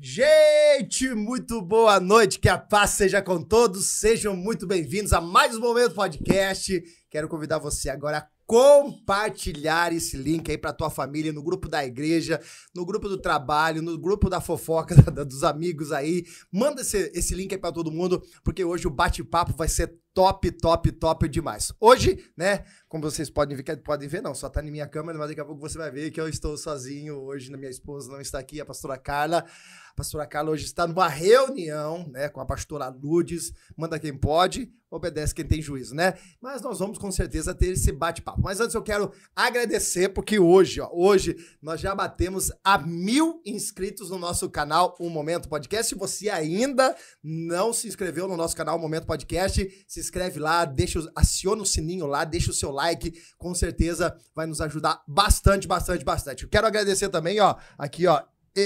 Gente, muito boa noite, que a paz seja com todos. Sejam muito bem-vindos a mais um Momento Podcast. Quero convidar você agora a compartilhar esse link aí para tua família no grupo da igreja, no grupo do trabalho, no grupo da fofoca dos amigos aí. Manda esse, esse link aí para todo mundo, porque hoje o bate-papo vai ser top, top, top demais. Hoje, né, como vocês podem ver, podem ver não, só tá na minha câmera, mas daqui a pouco você vai ver que eu estou sozinho hoje, minha esposa não está aqui, a pastora Carla. A pastora Carla hoje está numa reunião, né, com a pastora Ludes. Manda quem pode, obedece quem tem juízo, né? Mas nós vamos com certeza ter esse bate-papo. Mas antes eu quero agradecer, porque hoje, ó, hoje nós já batemos a mil inscritos no nosso canal Um Momento Podcast. Se você ainda não se inscreveu no nosso canal Um Momento Podcast, se inscreve lá, deixa, aciona o sininho lá, deixa o seu like, com certeza vai nos ajudar bastante, bastante, bastante. Eu quero agradecer também, ó, aqui, ó,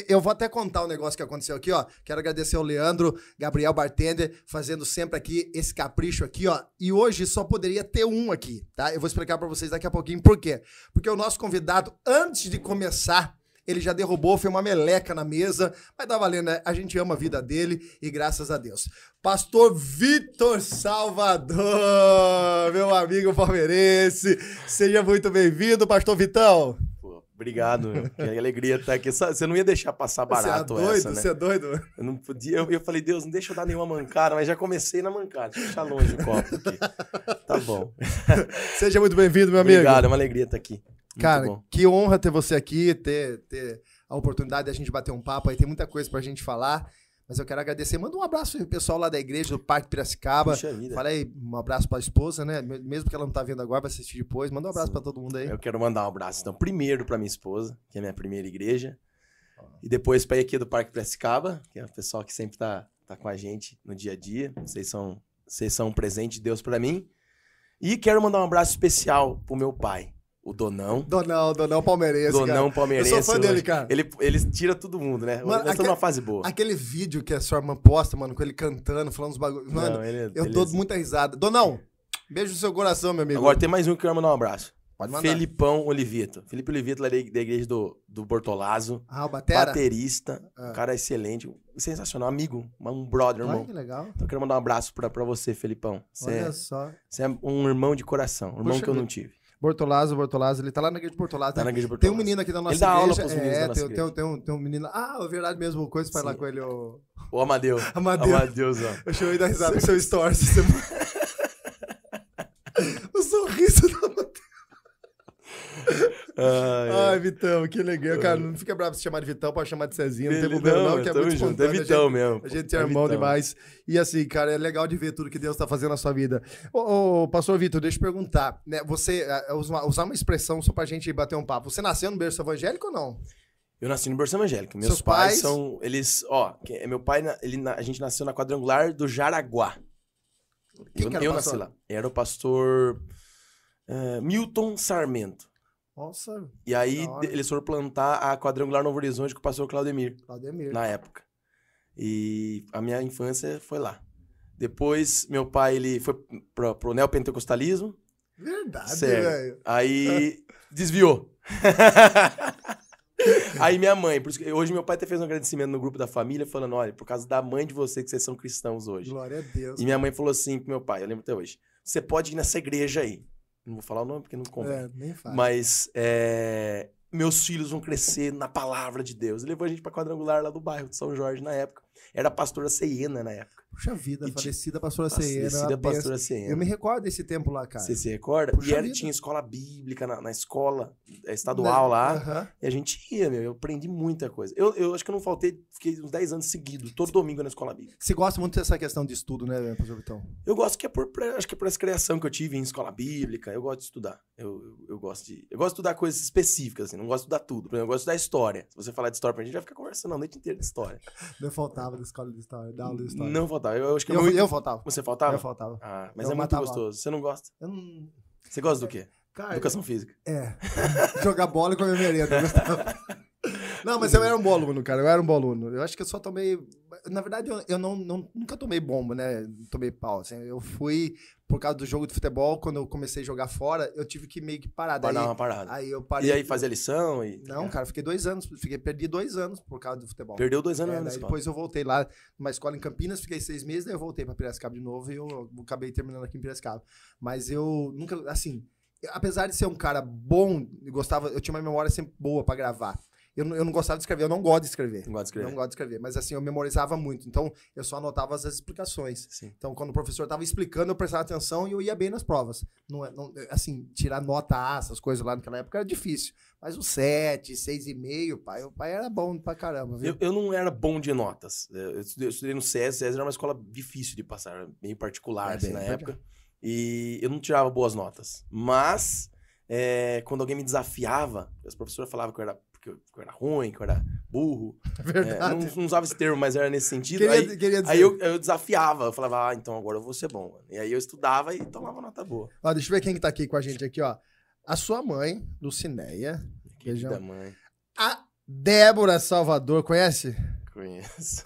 eu vou até contar um negócio que aconteceu aqui, ó. Quero agradecer ao Leandro, Gabriel Bartender, fazendo sempre aqui esse capricho aqui, ó. E hoje só poderia ter um aqui, tá? Eu vou explicar para vocês daqui a pouquinho por quê. Porque o nosso convidado, antes de começar, ele já derrubou, foi uma meleca na mesa, mas tá valendo, né? A gente ama a vida dele e graças a Deus. Pastor Vitor Salvador, meu amigo palmeirense, seja muito bem-vindo, Pastor Vitão. Obrigado, que alegria estar aqui. Você não ia deixar passar barato você é doido, essa, né? Você é doido? Eu não podia. Eu, eu, falei, Deus, não deixa eu dar nenhuma mancada, mas já comecei na mancada. Deixa eu deixar longe o copo aqui. Tá bom. Seja muito bem-vindo, meu amigo. Obrigado, é uma alegria estar aqui. Cara, que honra ter você aqui, ter, ter a oportunidade de a gente bater um papo aí. Tem muita coisa pra gente falar. Mas eu quero agradecer. Manda um abraço pro pessoal lá da igreja do Parque Piracicaba. Puxa vida. Fala aí, um abraço pra esposa, né? Mesmo que ela não tá vendo agora, vai assistir depois. Manda um abraço Sim. pra todo mundo aí. Eu quero mandar um abraço, então, primeiro para minha esposa, que é a minha primeira igreja, e depois para aqui do Parque Piracicaba, que é o pessoal que sempre tá, tá com a gente no dia a dia. Vocês são, vocês são um presente de Deus para mim. E quero mandar um abraço especial pro meu pai, o Donão. Donão, Donão Palmeirense, Donão cara. palmeirense. Eu sou fã dele, hoje. cara. Ele, ele tira todo mundo, né? Mano, Nós aquele- numa fase boa. Aquele vídeo que a sua irmã posta, mano, com ele cantando, falando os bagulhos. Mano, Não, ele é- eu ele dou muita risada. Donão, beijo no seu coração, meu amigo. Agora tem mais um que eu quero mandar um abraço. Pode mandar. Felipão Olivito. Felipe Olivito, lá da igreja do, do Bortolazzo. Ah, o Batera? Baterista, Ah. um cara excelente, sensacional, amigo, um brother, irmão. que legal. Então eu quero mandar um abraço pra, pra você, Felipão. Você Olha é, só. você é um irmão de coração, um irmão que eu não tive. Bortolazzo, Bortolazzo, ele tá lá na igreja de Bortolazzo. Tá na igreja de Tem um Bortolazzo. menino aqui da nossa Ele dá aula igreja. pros meninos é, da nossa tem, tem, igreja. tem um, tem um menino. Ah, é verdade mesmo, coisa faz lá Sim. com ele. O... O Amadeu. Amadeu. Amadeuzão. Eu chamei da risada com seu stories. Você... o sorriso do Amadeu. Ai, Ai, Vitão, que legal. Cara, não fica bravo se chamar de Vitão, pode chamar de Cezinha. Não tem problema, não, não, que é muito junto, é espontâneo. a Vitão gente- mesmo, A gente é é irmão Vitão. demais. E assim, cara, é legal de ver tudo que Deus tá fazendo na sua vida. Ô, ô pastor Vitor, deixa eu perguntar. Né, você, ah, usar usar uma expressão só pra gente bater um papo. Você nasceu no berço evangélico ou não? Eu nasci no berço evangélico. Meus Seus pais, pais? são. Eles. Ó, é meu pai, ele, a gente nasceu na quadrangular do Jaraguá. Quem eu que era eu nasci lá. Era o pastor eh, Milton Sarmento. Nossa, E aí de- eles foram plantar a quadrangular Novo Horizonte com o pastor Claudemir. Claudemir. na época. E a minha infância foi lá. Depois, meu pai, ele foi pro, pro neopentecostalismo. Verdade, velho. Aí desviou. aí minha mãe, por isso que hoje meu pai até fez um agradecimento no grupo da família, falando: olha, por causa da mãe de você que vocês são cristãos hoje. Glória a Deus. E minha mãe falou assim pro meu pai, eu lembro até hoje: você pode ir nessa igreja aí. Não vou falar o nome porque não convém. É, nem faz. Mas é, meus filhos vão crescer na palavra de Deus. Ele levou a gente pra quadrangular lá do bairro de São Jorge na época. Era a pastora Ceiena na época. Puxa vida, E falecida pastora Ceena. Falecida pastora Ceiena. Eu me recordo desse tempo lá, cara. Você se recorda? Puxa e era, vida. tinha escola bíblica na, na escola é, estadual lá. E a gente ia, meu. Eu aprendi muita coisa. Eu, eu acho que eu não faltei, fiquei uns 10 anos seguidos, todo domingo na escola bíblica. Você gosta muito dessa questão de estudo, né, pastor Vitão? Eu gosto que é por, acho que é por essa criação que eu tive em escola bíblica. Eu gosto de estudar. Eu, eu, eu gosto de. Eu gosto de estudar coisas específicas, assim. Não gosto de estudar tudo. Por exemplo, eu gosto de estudar história. Se você falar de história pra gente, vai ficar conversando a noite inteira de história. Eu faltava da escola de história, da aula de história. Não faltava. Eu, eu acho que é eu, muito. eu faltava. Você faltava? Eu faltava. Ah, mas Eu é muito gostoso. Você não gosta? Eu não... Você gosta do quê? Cara, Educação física. É. Jogar bola e comer merenda. eu gostava. Não, mas eu era um bom aluno, cara. Eu era um bom aluno. Eu acho que eu só tomei. na verdade, eu, eu não, não- nunca tomei bomba, né? Tomei pau. Assim, eu fui, por causa do jogo de futebol, quando eu comecei a jogar fora, eu tive que meio que parar. Pra Daí, dar uma parada. aí eu parei. E aí fazia lição e. Não, cara, fiquei dois anos. Fiquei, perdi dois anos por causa do futebol. Perdeu dois É, anos na daí depois eu voltei lá numa escola em Campinas, fiquei seis meses, daí eu voltei pra Piracicaba de novo e eu acabei terminando aqui em Piracicaba. Mas eu nunca, assim, apesar de ser um cara bom, eu gostava, eu tinha uma memória sempre boa pra gravar. Eu, não- eu não gostava de escrever, eu não gosto de escrever. Não gosto de escrever. Não gosto de escrever, mas assim, eu memorizava muito. Então, eu só anotava as explicações. Sim. Então, quando o professor tava explicando, eu prestava atenção e eu ia bem nas provas. Não, é- não- assim, tirar nota A, essas coisas lá naquela época era difícil. Mas o 7, 6,5, pai, o pai era bom pra caramba, viu? Eu, eu não era bom de notas. Eu estudei, no SES, SES era uma escola difícil de passar, era meio particular É, assim, bem na época. E eu não tirava boas notas. Mas, é, quando alguém me desafiava, as professoras falavam que eu era, que eu, que eu era ruim, que eu era burro. É É, verdade. não, não usava esse termo, mas era nesse sentido. queria, aí queria aí eu, eu desafiava, eu falava, ah, então agora eu vou ser bom. mano. E aí eu estudava e tomava nota boa. Ó, deixa eu ver quem que tá aqui com a gente aqui, ó. A sua mãe, Lucinéia. Querida mãe, A Débora Salvador, conhece? conheço.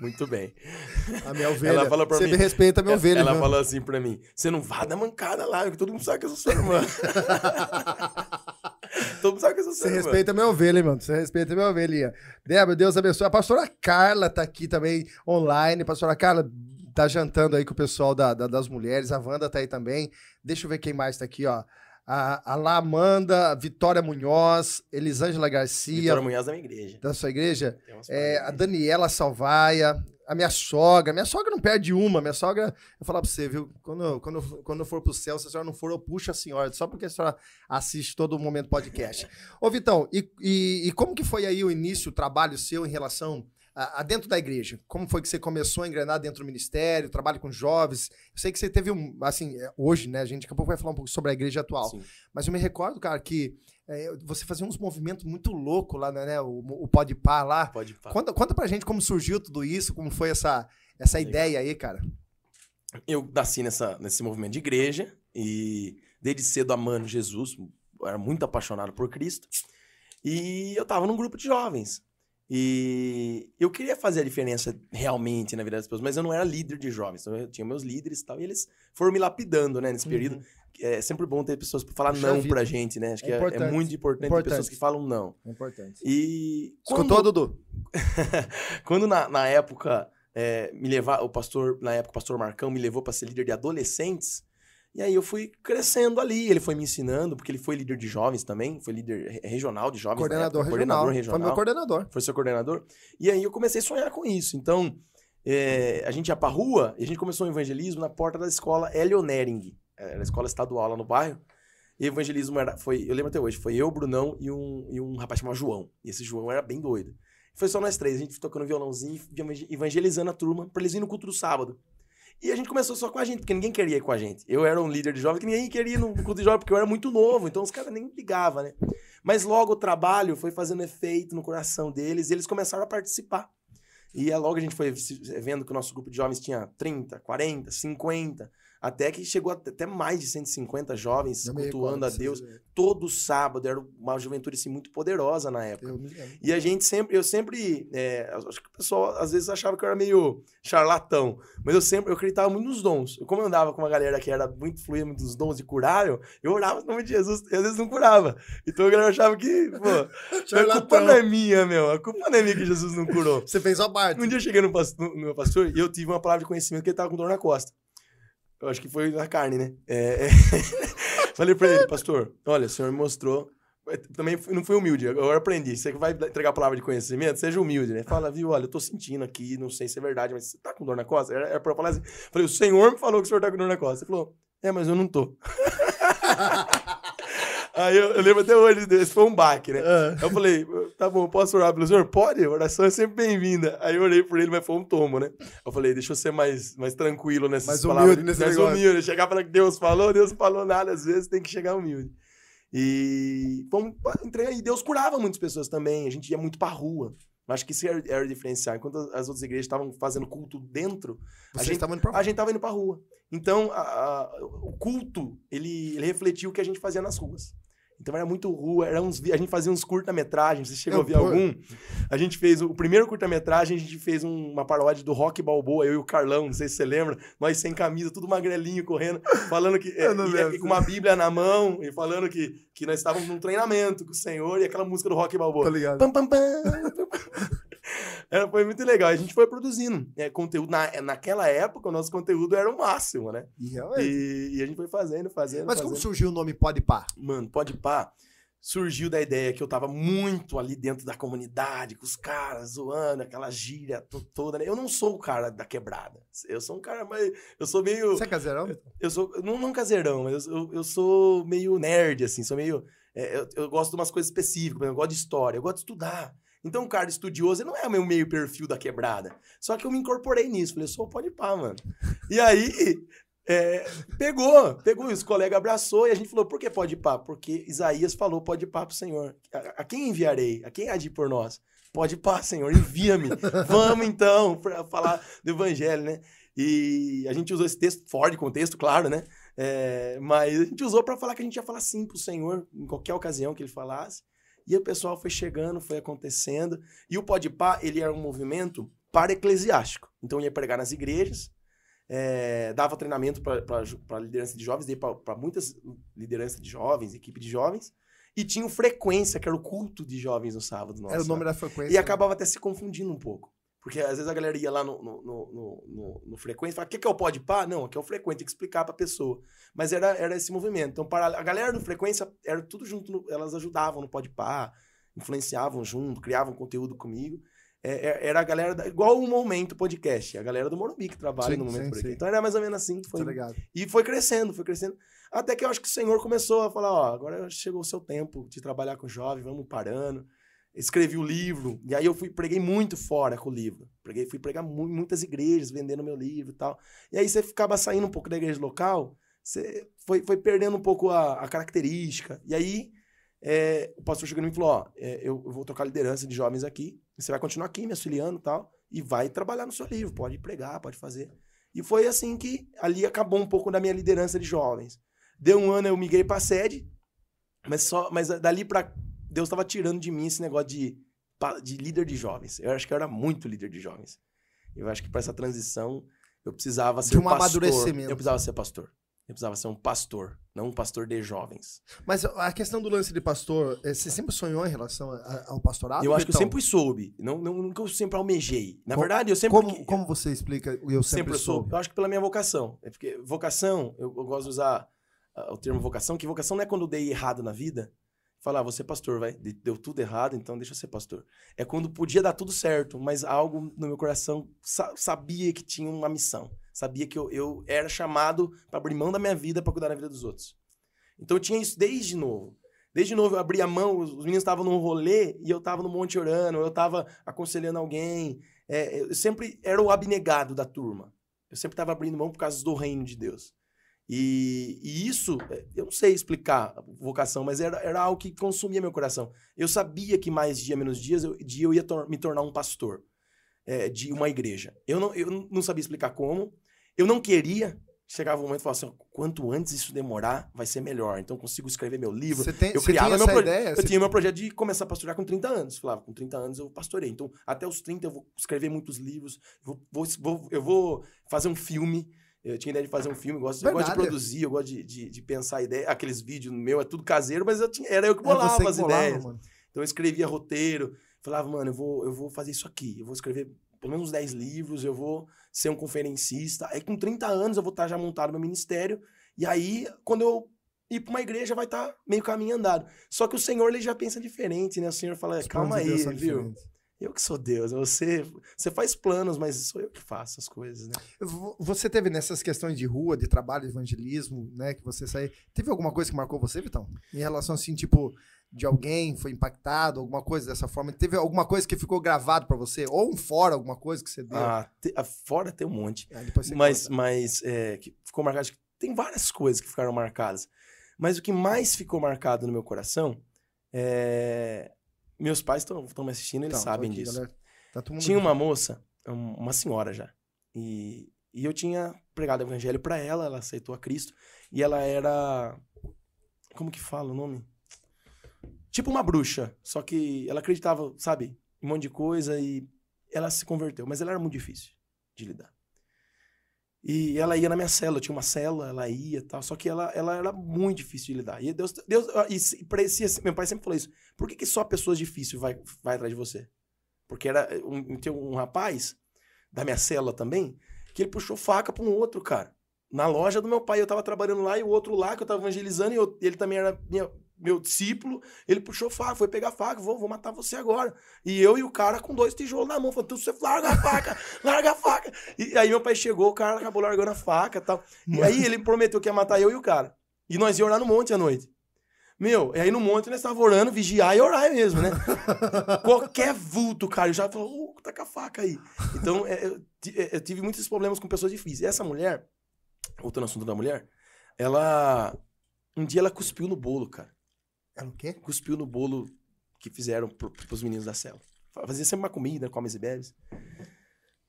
Muito bem. A minha ovelha. Ela falou pra Você mim- me respeita a minha ovelha, Ela viu? falou assim pra mim: você não vá dar mancada lá, que todo mundo sabe que eu sou sua irmã. todo mundo sabe que eu sou sua Você respeita a minha ovelha, hein, mano. Você respeita a minha ovelhinha. Débora, Deus abençoe. A pastora Carla tá aqui também online. Pastora Carla tá jantando aí com o pessoal da, da- das mulheres. A Wanda tá aí também. Deixa eu ver quem mais tá aqui, ó. A, a Lamanda, Vitória Munhoz, Elisângela Garcia, Vitória Munhoz da minha igreja. da sua igreja. É, a. Daniela Salvaia, a minha sogra. Minha sogra não perde uma. Minha sogra, eu vou falar pra você, viu? Quando, quando, quando eu for pro céu, se a senhora não for, eu puxo a senhora, só porque a senhora assiste todo momento podcast. Ô, Vitão, e, e, e como que foi aí o início, o trabalho seu em relação a, dentro da igreja? Como foi que você começou a engrenar dentro do ministério, trabalho com jovens? Eu sei que você teve um, assim, é, hoje, né? A gente daqui a pouco vai falar um pouco sobre a igreja atual. Sim. Mas eu me recordo, cara, que é, você fazia uns movimentos muito loucos lá, né? O, o Pode Par lá. Pode falar. Conta, conta pra gente como surgiu tudo isso, como foi essa, essa Legal. ideia aí, cara. Eu nasci nessa, nesse movimento de igreja e desde cedo amando Jesus, era muito apaixonado por Cristo. E eu tava num grupo de jovens. E eu queria fazer a diferença realmente na vida das pessoas, mas eu não era líder de jovens. Então eu tinha meus líderes e tal, e eles foram me lapidando, né, nesse período. É sempre bom ter pessoas pra falar Uhum. Puxa não vida. pra gente, né? Acho É que é, é importante. muito importante, Importante. ter pessoas que falam não. É importante. E Escutou, Dudu? quando na, na época é, me levar, o pastor, na época o pastor Marcão me levou para ser líder de adolescentes, e aí eu fui crescendo ali, ele foi me ensinando, porque ele foi líder de jovens também, foi líder re- regional de jovens. na Coordenador época, regional. Coordenador Foi regional. meu coordenador. Foi seu coordenador. E aí eu comecei a sonhar com isso. Então, é, a gente ia pra rua e a gente começou o evangelismo na porta da escola Hélio Nering. Era a escola estadual lá no bairro. E o evangelismo era, foi, eu lembro até hoje, foi eu, Brunão e um, e um rapaz chamado João. E esse João era bem doido. Foi só nós três, a gente tocando violãozinho evangelizando a turma pra eles irem no culto do sábado. E a gente começou só com a gente, porque ninguém queria ir com a gente. Eu era um líder de jovens que ninguém queria ir no culto de jovens, porque eu era muito novo, então os caras nem ligavam, né? Mas logo o trabalho foi fazendo efeito no coração deles e eles começaram a participar. E aí logo a gente foi vendo que o nosso grupo de jovens tinha 30, 40, 50, até que chegou até mais de 150 jovens Eu cultuando a Deus todo sábado. Era uma juventude assim, muito poderosa na época. E a gente sempre, eu sempre, é, acho que o pessoal às vezes achava que eu era meio charlatão, mas eu sempre, eu acreditava muito nos dons. Eu, como eu andava com uma galera que era muito fluida, muito dos dons e curável, eu orava no nome de Jesus e às vezes não curava. Então a galera achava que, pô, a culpa não é minha, meu, a culpa não é minha que Jesus não curou. Você fez a parte. Um dia eu cheguei no, no- no meu pastor e eu tive uma palavra de conhecimento que ele tava com dor na costa. Eu acho que foi na carne, né? É, é. Falei pra ele, pastor, olha, o senhor me mostrou. Também fui- não fui humilde, agora aprendi. Você vai entregar a palavra de conhecimento, seja humilde, né? Fala, viu, olha, eu tô sentindo aqui, não sei se é verdade, mas você tá com dor na costa? Era, era pra falar assim. Falei, o senhor me falou que o senhor tá com dor na costa. Ele falou, é, mas eu não tô. Aí eu, eu lembro até hoje, esse foi um baque, né? Ah. Eu falei, tá bom, posso orar pelo senhor? Pode, oração é sempre bem-vinda. Aí eu orei por ele, mas foi um tomo, né? Eu falei, deixa eu ser mais, mais tranquilo nessas Mais palavras. humilde nesse mais negócio. humilde. Chegar para que Deus falou, Deus falou nada, às vezes tem que chegar humilde. E fomos, entrei aí, Deus curava muitas pessoas também, a gente ia muito pra rua. Acho que isso era, era o diferencial. Enquanto as outras igrejas estavam fazendo culto dentro, a gente, estavam indo pra a gente tava indo pra rua. Então, a- a- o culto, ele, ele refletia o que a gente fazia nas ruas. Então era muito rua, era uns, a gente fazia uns curta-metragens, você chegou Eu a ver pô- algum? A gente fez o, o primeiro curta-metragem, a gente fez um- uma paródia do Rock Balboa, eu e o Carlão, não sei se você lembra, nós sem camisa, tudo magrelinho, correndo, falando que é, e- e com uma bíblia na mão e falando que, que nós estávamos num treinamento com o Senhor e aquela música do Rock Balboa. Tá ligado? Pam, pam, pam, Era, foi muito legal. A gente foi produzindo é, conteúdo. Na, naquela época, o nosso conteúdo era o máximo, né? E. E, a gente foi fazendo, fazendo. Mas como fazendo. surgiu o nome Pode Pá? Mano, pode pá. Surgiu da ideia que eu tava muito ali dentro da comunidade, com os caras zoando, aquela gíria to- toda, né? Eu não sou o cara da quebrada. Eu sou um cara mais. Eu sou meio. Você é caseirão? Eu sou. Não, não caseirão, mas eu, eu, eu sou meio nerd, assim. Sou meio. é, eu, eu gosto de umas coisas específicas, eu gosto de história, eu gosto de estudar. Então, um cara estudioso, não é o meu meio perfil da quebrada. Só que eu me incorporei nisso. Falei, sou o pode pá, mano. E aí, é, pegou, pegou. E os colegas abraçou e a gente falou, por que pode pá? Porque Isaías falou, pode pá pro Senhor. A, a quem enviarei? A quem há de ir por nós? Pode pá, Senhor, envia-me. Vamos então, pra falar do evangelho, né? E a gente usou esse texto fora de contexto, claro, né? É, mas a gente usou para falar que a gente ia falar sim pro Senhor em qualquer ocasião que ele falasse. E o pessoal foi chegando, foi acontecendo. E o Podpah, ele era um movimento para-eclesiástico. Então ia pregar nas igrejas, é, dava treinamento para liderança de jovens, para muitas lideranças de jovens, equipe de jovens. E tinha o Frequência, que era o culto de jovens no sábado. Nosso, Era o nome né? da frequência. E acabava até se confundindo um pouco. Porque às vezes a galera ia lá no, no, no, no, no, frequência e falava, o que, que é o pode pá? Não, aqui é o frequência, tem que explicar pra pessoa. Mas era, era esse movimento. Então, para a galera do frequência, era tudo junto, no- elas ajudavam no pode pá, influenciavam junto, criavam conteúdo comigo. É, é- era a galera, da- igual o Momento Podcast, a galera do Morumbi que trabalha Sim, no Momento sim, por aqui. sim. Então era mais ou menos assim. Tá Foi, e foi crescendo, foi crescendo. Até que eu acho que o Senhor começou a falar, ó, agora chegou o seu tempo de trabalhar com jovem, vamos parando. Escrevi o livro, e aí eu fui preguei muito fora com o livro. Preguei, fui pregar mu- muitas igrejas, vendendo meu livro e tal. E aí você ficava saindo um pouco da igreja local, você foi, foi perdendo um pouco a, a característica. E aí é, o pastor chegou em e falou, ó, é, eu, eu vou trocar liderança de jovens aqui, você vai continuar aqui me auxiliando e tal, e vai trabalhar no seu livro, pode pregar, pode fazer. E foi assim que ali acabou um pouco da minha liderança de jovens. Deu um ano, eu migrei pra sede, mas só, mas dali pra Deus estava tirando de mim esse negócio de, de líder de jovens. Eu acho que eu era muito líder de jovens. Eu acho que para essa transição eu precisava ser De um pastor. amadurecimento. Eu precisava ser pastor. Eu precisava ser um pastor, não um pastor de jovens. Mas a questão do lance de pastor, eh, você sempre sonhou em relação ao pastorado? eu acho que eu sempre soube, não, não, nunca eu sempre almejei. Na verdade, eu sempre Como, como você explica o eu sempre, sempre soube? soube. Eu acho que pela minha vocação. É porque vocação, eu, eu gosto de usar ah, o termo vocação, que vocação não é quando eu dei errado na vida. Falar, ah, você é pastor, vai. de- Deu tudo errado, então deixa eu ser pastor. É quando podia dar tudo certo, mas algo no meu coração sa- sabia que tinha uma missão. Sabia que eu, eu era chamado para abrir mão da minha vida para cuidar da vida dos outros. Então eu tinha isso desde novo. Desde novo eu abria a mão, os os meninos estavam num rolê e eu estava no monte orando, eu estava aconselhando alguém. É, eu sempre era o abnegado da turma. Eu sempre estava abrindo mão por causa do reino de Deus. E, e isso, é, eu não sei explicar a vocação, mas era, era algo que consumia meu coração. Eu sabia que mais dia, menos dias, eu, dia eu ia tor- me tornar um pastor é, de uma igreja. Eu não, eu não sabia explicar como. Eu não queria. Chegava um momento e falava assim: quanto antes isso demorar, vai ser melhor. Então eu consigo escrever meu livro. Você tem, Eu criava tinha meu ideia? Eu tinha meu projeto de começar a pastorear com 30 anos. Falava, com 30 anos eu pastorei. Então, até os 30 eu vou escrever muitos livros, vou, vou- vou- eu vou fazer um filme. Eu tinha ideia de fazer um filme, eu gosto, eu gosto de produzir, eu gosto de, de, de pensar a ideia. Aqueles vídeos meu é tudo caseiro, mas eu tinha, era eu que É bolava que as bolava, ideias. mano. Então eu escrevia roteiro, falava, mano, eu vou, eu vou fazer isso aqui, eu vou escrever pelo menos 10 livros, eu vou ser um conferencista. Aí com 30 anos eu vou estar já montado no meu ministério, e aí quando eu ir para uma igreja vai estar meio caminho andado. Só que o Senhor ele já pensa diferente, né? O Senhor fala, Os calma aí, viu? diferentes. Eu que sou Deus, você, você faz planos, mas sou eu que faço as coisas, né? Vo- Você teve nessas questões de rua, de trabalho, de evangelismo, né, que você saiu, teve alguma coisa que marcou você, Vitão? Em relação assim, tipo, de alguém foi impactado, alguma coisa dessa forma? Teve alguma coisa que ficou gravado pra você? Ou um fora, alguma coisa que você deu? Ah, te- ah, fora tem um monte. Você mas conta. mas é, que ficou marcado. Tem várias coisas que ficaram marcadas. Mas o que mais ficou marcado no meu coração é. Meus pais estão me assistindo, eles Então, sabem aqui, disso. galera. Tá Tinha uma moça, um- uma senhora já. E, e eu tinha pregado o evangelho pra ela, ela aceitou a Cristo. E ela era. Como que fala o nome? tipo uma bruxa, só que ela acreditava, sabe, em um monte de coisa e ela se converteu, mas ela era muito difícil de lidar. E ela ia na minha cela, eu tinha uma cela, ela ia e tal, só que ela, ela era muito difícil de lidar. E Deus, Deus e parecia, meu pai sempre falou isso, por que, que só pessoas difíceis vai, vai atrás de você? Porque era um, tinha um rapaz da minha cela também, que ele puxou faca para um outro, cara. Na loja do meu pai, eu tava trabalhando lá e o outro lá que eu tava evangelizando, e eu, ele também era minha, meu discípulo, ele puxou faca, foi pegar faca, vou, vou matar você agora. E eu e o cara com dois tijolos na mão, falando, você larga a faca, larga a faca. E aí meu pai chegou, o cara acabou largando a faca e tal. E aí ele prometeu que ia matar eu e o cara. E nós ia orar no monte à noite. Meu, e aí no monte nós estávamos orando, vigiar e orar mesmo, né? Qualquer vulto, cara, eu já falou, uh, tá com a faca aí. Então, é, eu, é, eu, tive muitos problemas com pessoas difíceis. E essa mulher, voltando ao assunto da mulher, ela. Um dia ela cuspiu no bolo, cara. Ela o quê? Cuspiu no bolo que fizeram pro, pros meninos da cela. Fazia sempre uma comida, comes e bebes.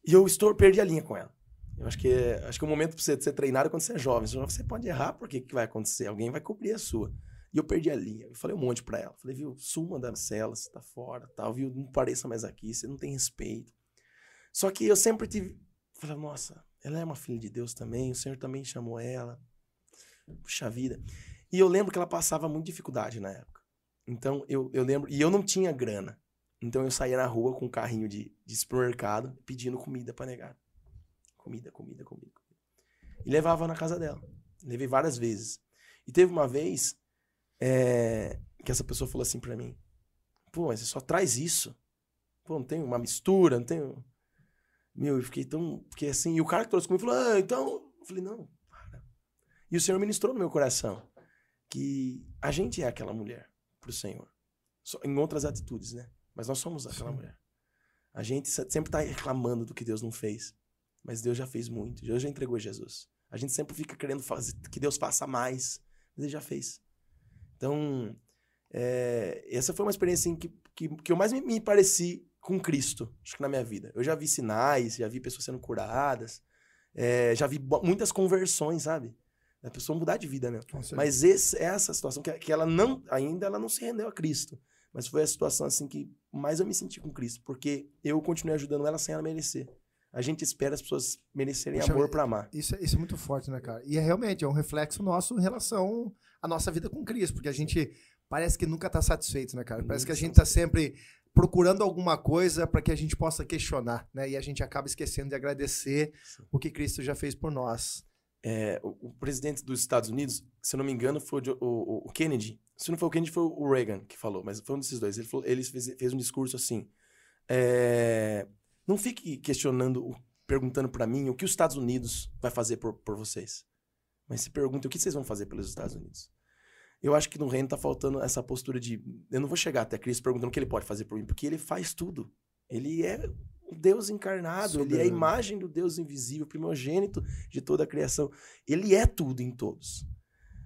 E eu estou, perdi a linha com ela. Eu acho que, é, acho que o momento pra você ser treinado é quando você é jovem. Você pode errar, porque que vai acontecer? Alguém vai cobrir a sua. E eu perdi a linha. Eu falei um monte pra ela. Falei, viu, suma da cela, você tá fora, tal, viu? Não pareça mais aqui, você não tem respeito. Só que eu sempre tive. Falei, nossa, ela é uma filha de Deus também, o Senhor também chamou ela. Puxa vida. E eu lembro que ela passava muita dificuldade na época. Então, eu, eu lembro. E eu não tinha grana. Então, eu saía na rua com um carrinho de, de supermercado pedindo comida para negar. Comida, comida, comida. E levava na casa dela. Levei várias vezes. E teve uma vez é, que essa pessoa falou assim para mim: Pô, mas você só traz isso. Pô, não tem uma mistura, não tem. Meu, eu fiquei tão. Fiquei assim. E o cara que trouxe comigo falou: Ah, então. Eu falei: Não, para. E o Senhor ministrou no meu coração que a gente é aquela mulher para o Senhor. Em outras atitudes, né? Mas nós somos aquela Sim. mulher. A gente sempre está reclamando do que Deus não fez. Mas Deus já fez muito. Deus já entregou Jesus. A gente sempre fica querendo fazer, que Deus faça mais. Mas Ele já fez. Então, é, essa foi uma experiência assim, que, que, que eu mais me, me pareci com Cristo, acho que na minha vida. Eu já vi sinais, já vi pessoas sendo curadas, é, já vi muitas conversões, sabe? A pessoa mudar de vida, né? Mas esse, essa situação que, que ela não, ainda ela não se rendeu a Cristo. Mas foi a situação assim que mais eu me senti com Cristo, porque eu continuei ajudando ela sem ela merecer. A gente espera as pessoas merecerem Poxa, amor para amar. Isso, é, isso é muito forte, né, cara? E é realmente é um reflexo nosso em relação à nossa vida com Cristo, porque a gente parece que nunca tá satisfeito, né, cara? Parece que a gente tá sempre procurando alguma coisa para que a gente possa questionar, né? E a gente acaba esquecendo de agradecer Sim. o que Cristo já fez por nós. É, o, o, presidente dos Estados Unidos, se eu não me engano, foi o, o, o, Kennedy. Se não foi o Kennedy, foi o Reagan que falou, mas foi um desses dois. Ele, falou, ele fez, fez, um discurso assim: é, não fique questionando, perguntando para mim o que os Estados Unidos vai fazer por, por vocês. Mas se pergunte o que vocês vão fazer pelos Estados Unidos. Eu acho que no reino tá faltando essa postura de eu não vou chegar até Cristo perguntando o que ele pode fazer por mim, porque ele faz tudo. Ele é o Deus encarnado, Soberano. ele é a imagem do Deus invisível, primogênito de toda a criação. Ele é tudo em todos.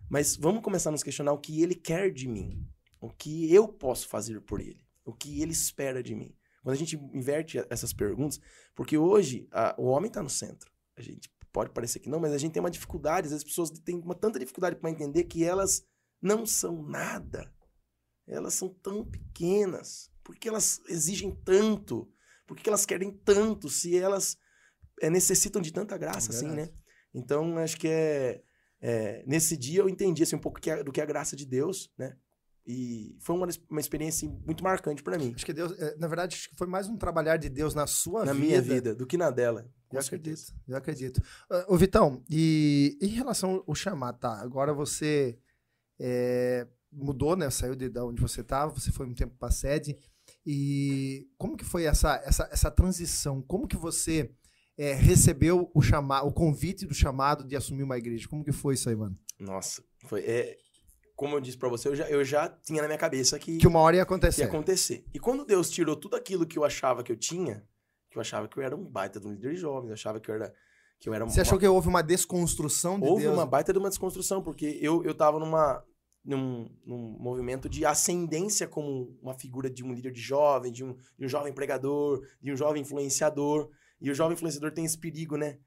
Mas vamos começar a nos questionar o que ele quer de mim, o que eu posso fazer por ele, o que ele espera de mim. Quando a gente inverte essas perguntas, porque hoje a, o homem está no centro. A gente pode parecer que não, mas a gente tem uma dificuldade, as pessoas têm uma tanta dificuldade para entender que elas não são nada. Elas são tão pequenas. Porque elas exigem tanto? Por que elas querem tanto se elas é, necessitam de tanta graça, é assim, né? Então, acho que é, é, Nesse dia eu entendi assim, um pouco que do que é a graça de Deus, né? E foi uma, uma experiência muito marcante para mim. Acho que Deus, é, na verdade, acho que foi mais um trabalhar de Deus na sua na vida. Na minha vida, do que na dela. Eu acredito, eu acredito. Uh, ô, Vitão, e em relação ao chamar, tá? Agora você é, mudou, né? Saiu de, de onde você estava, você foi um tempo para sede. E como que foi essa, essa, essa transição? Como que você é, recebeu o chamado, o convite do chamado de assumir uma igreja? Como que foi isso aí, mano? Nossa, foi. É, como eu disse para você, eu já, eu já tinha na minha cabeça que. Que uma hora ia acontecer. Ia acontecer. E quando Deus tirou tudo aquilo que eu achava que eu tinha, que eu achava que eu era um baita de um líder de jovens, eu achava que eu era. Que eu era Você uma... achou que houve uma desconstrução de houve Deus? Houve uma baita de uma desconstrução, porque eu, eu tava numa, num, num, movimento de ascendência como uma figura de um líder de jovem, de um, de um jovem pregador, de um jovem influenciador. E o jovem influenciador tem esse perigo, né?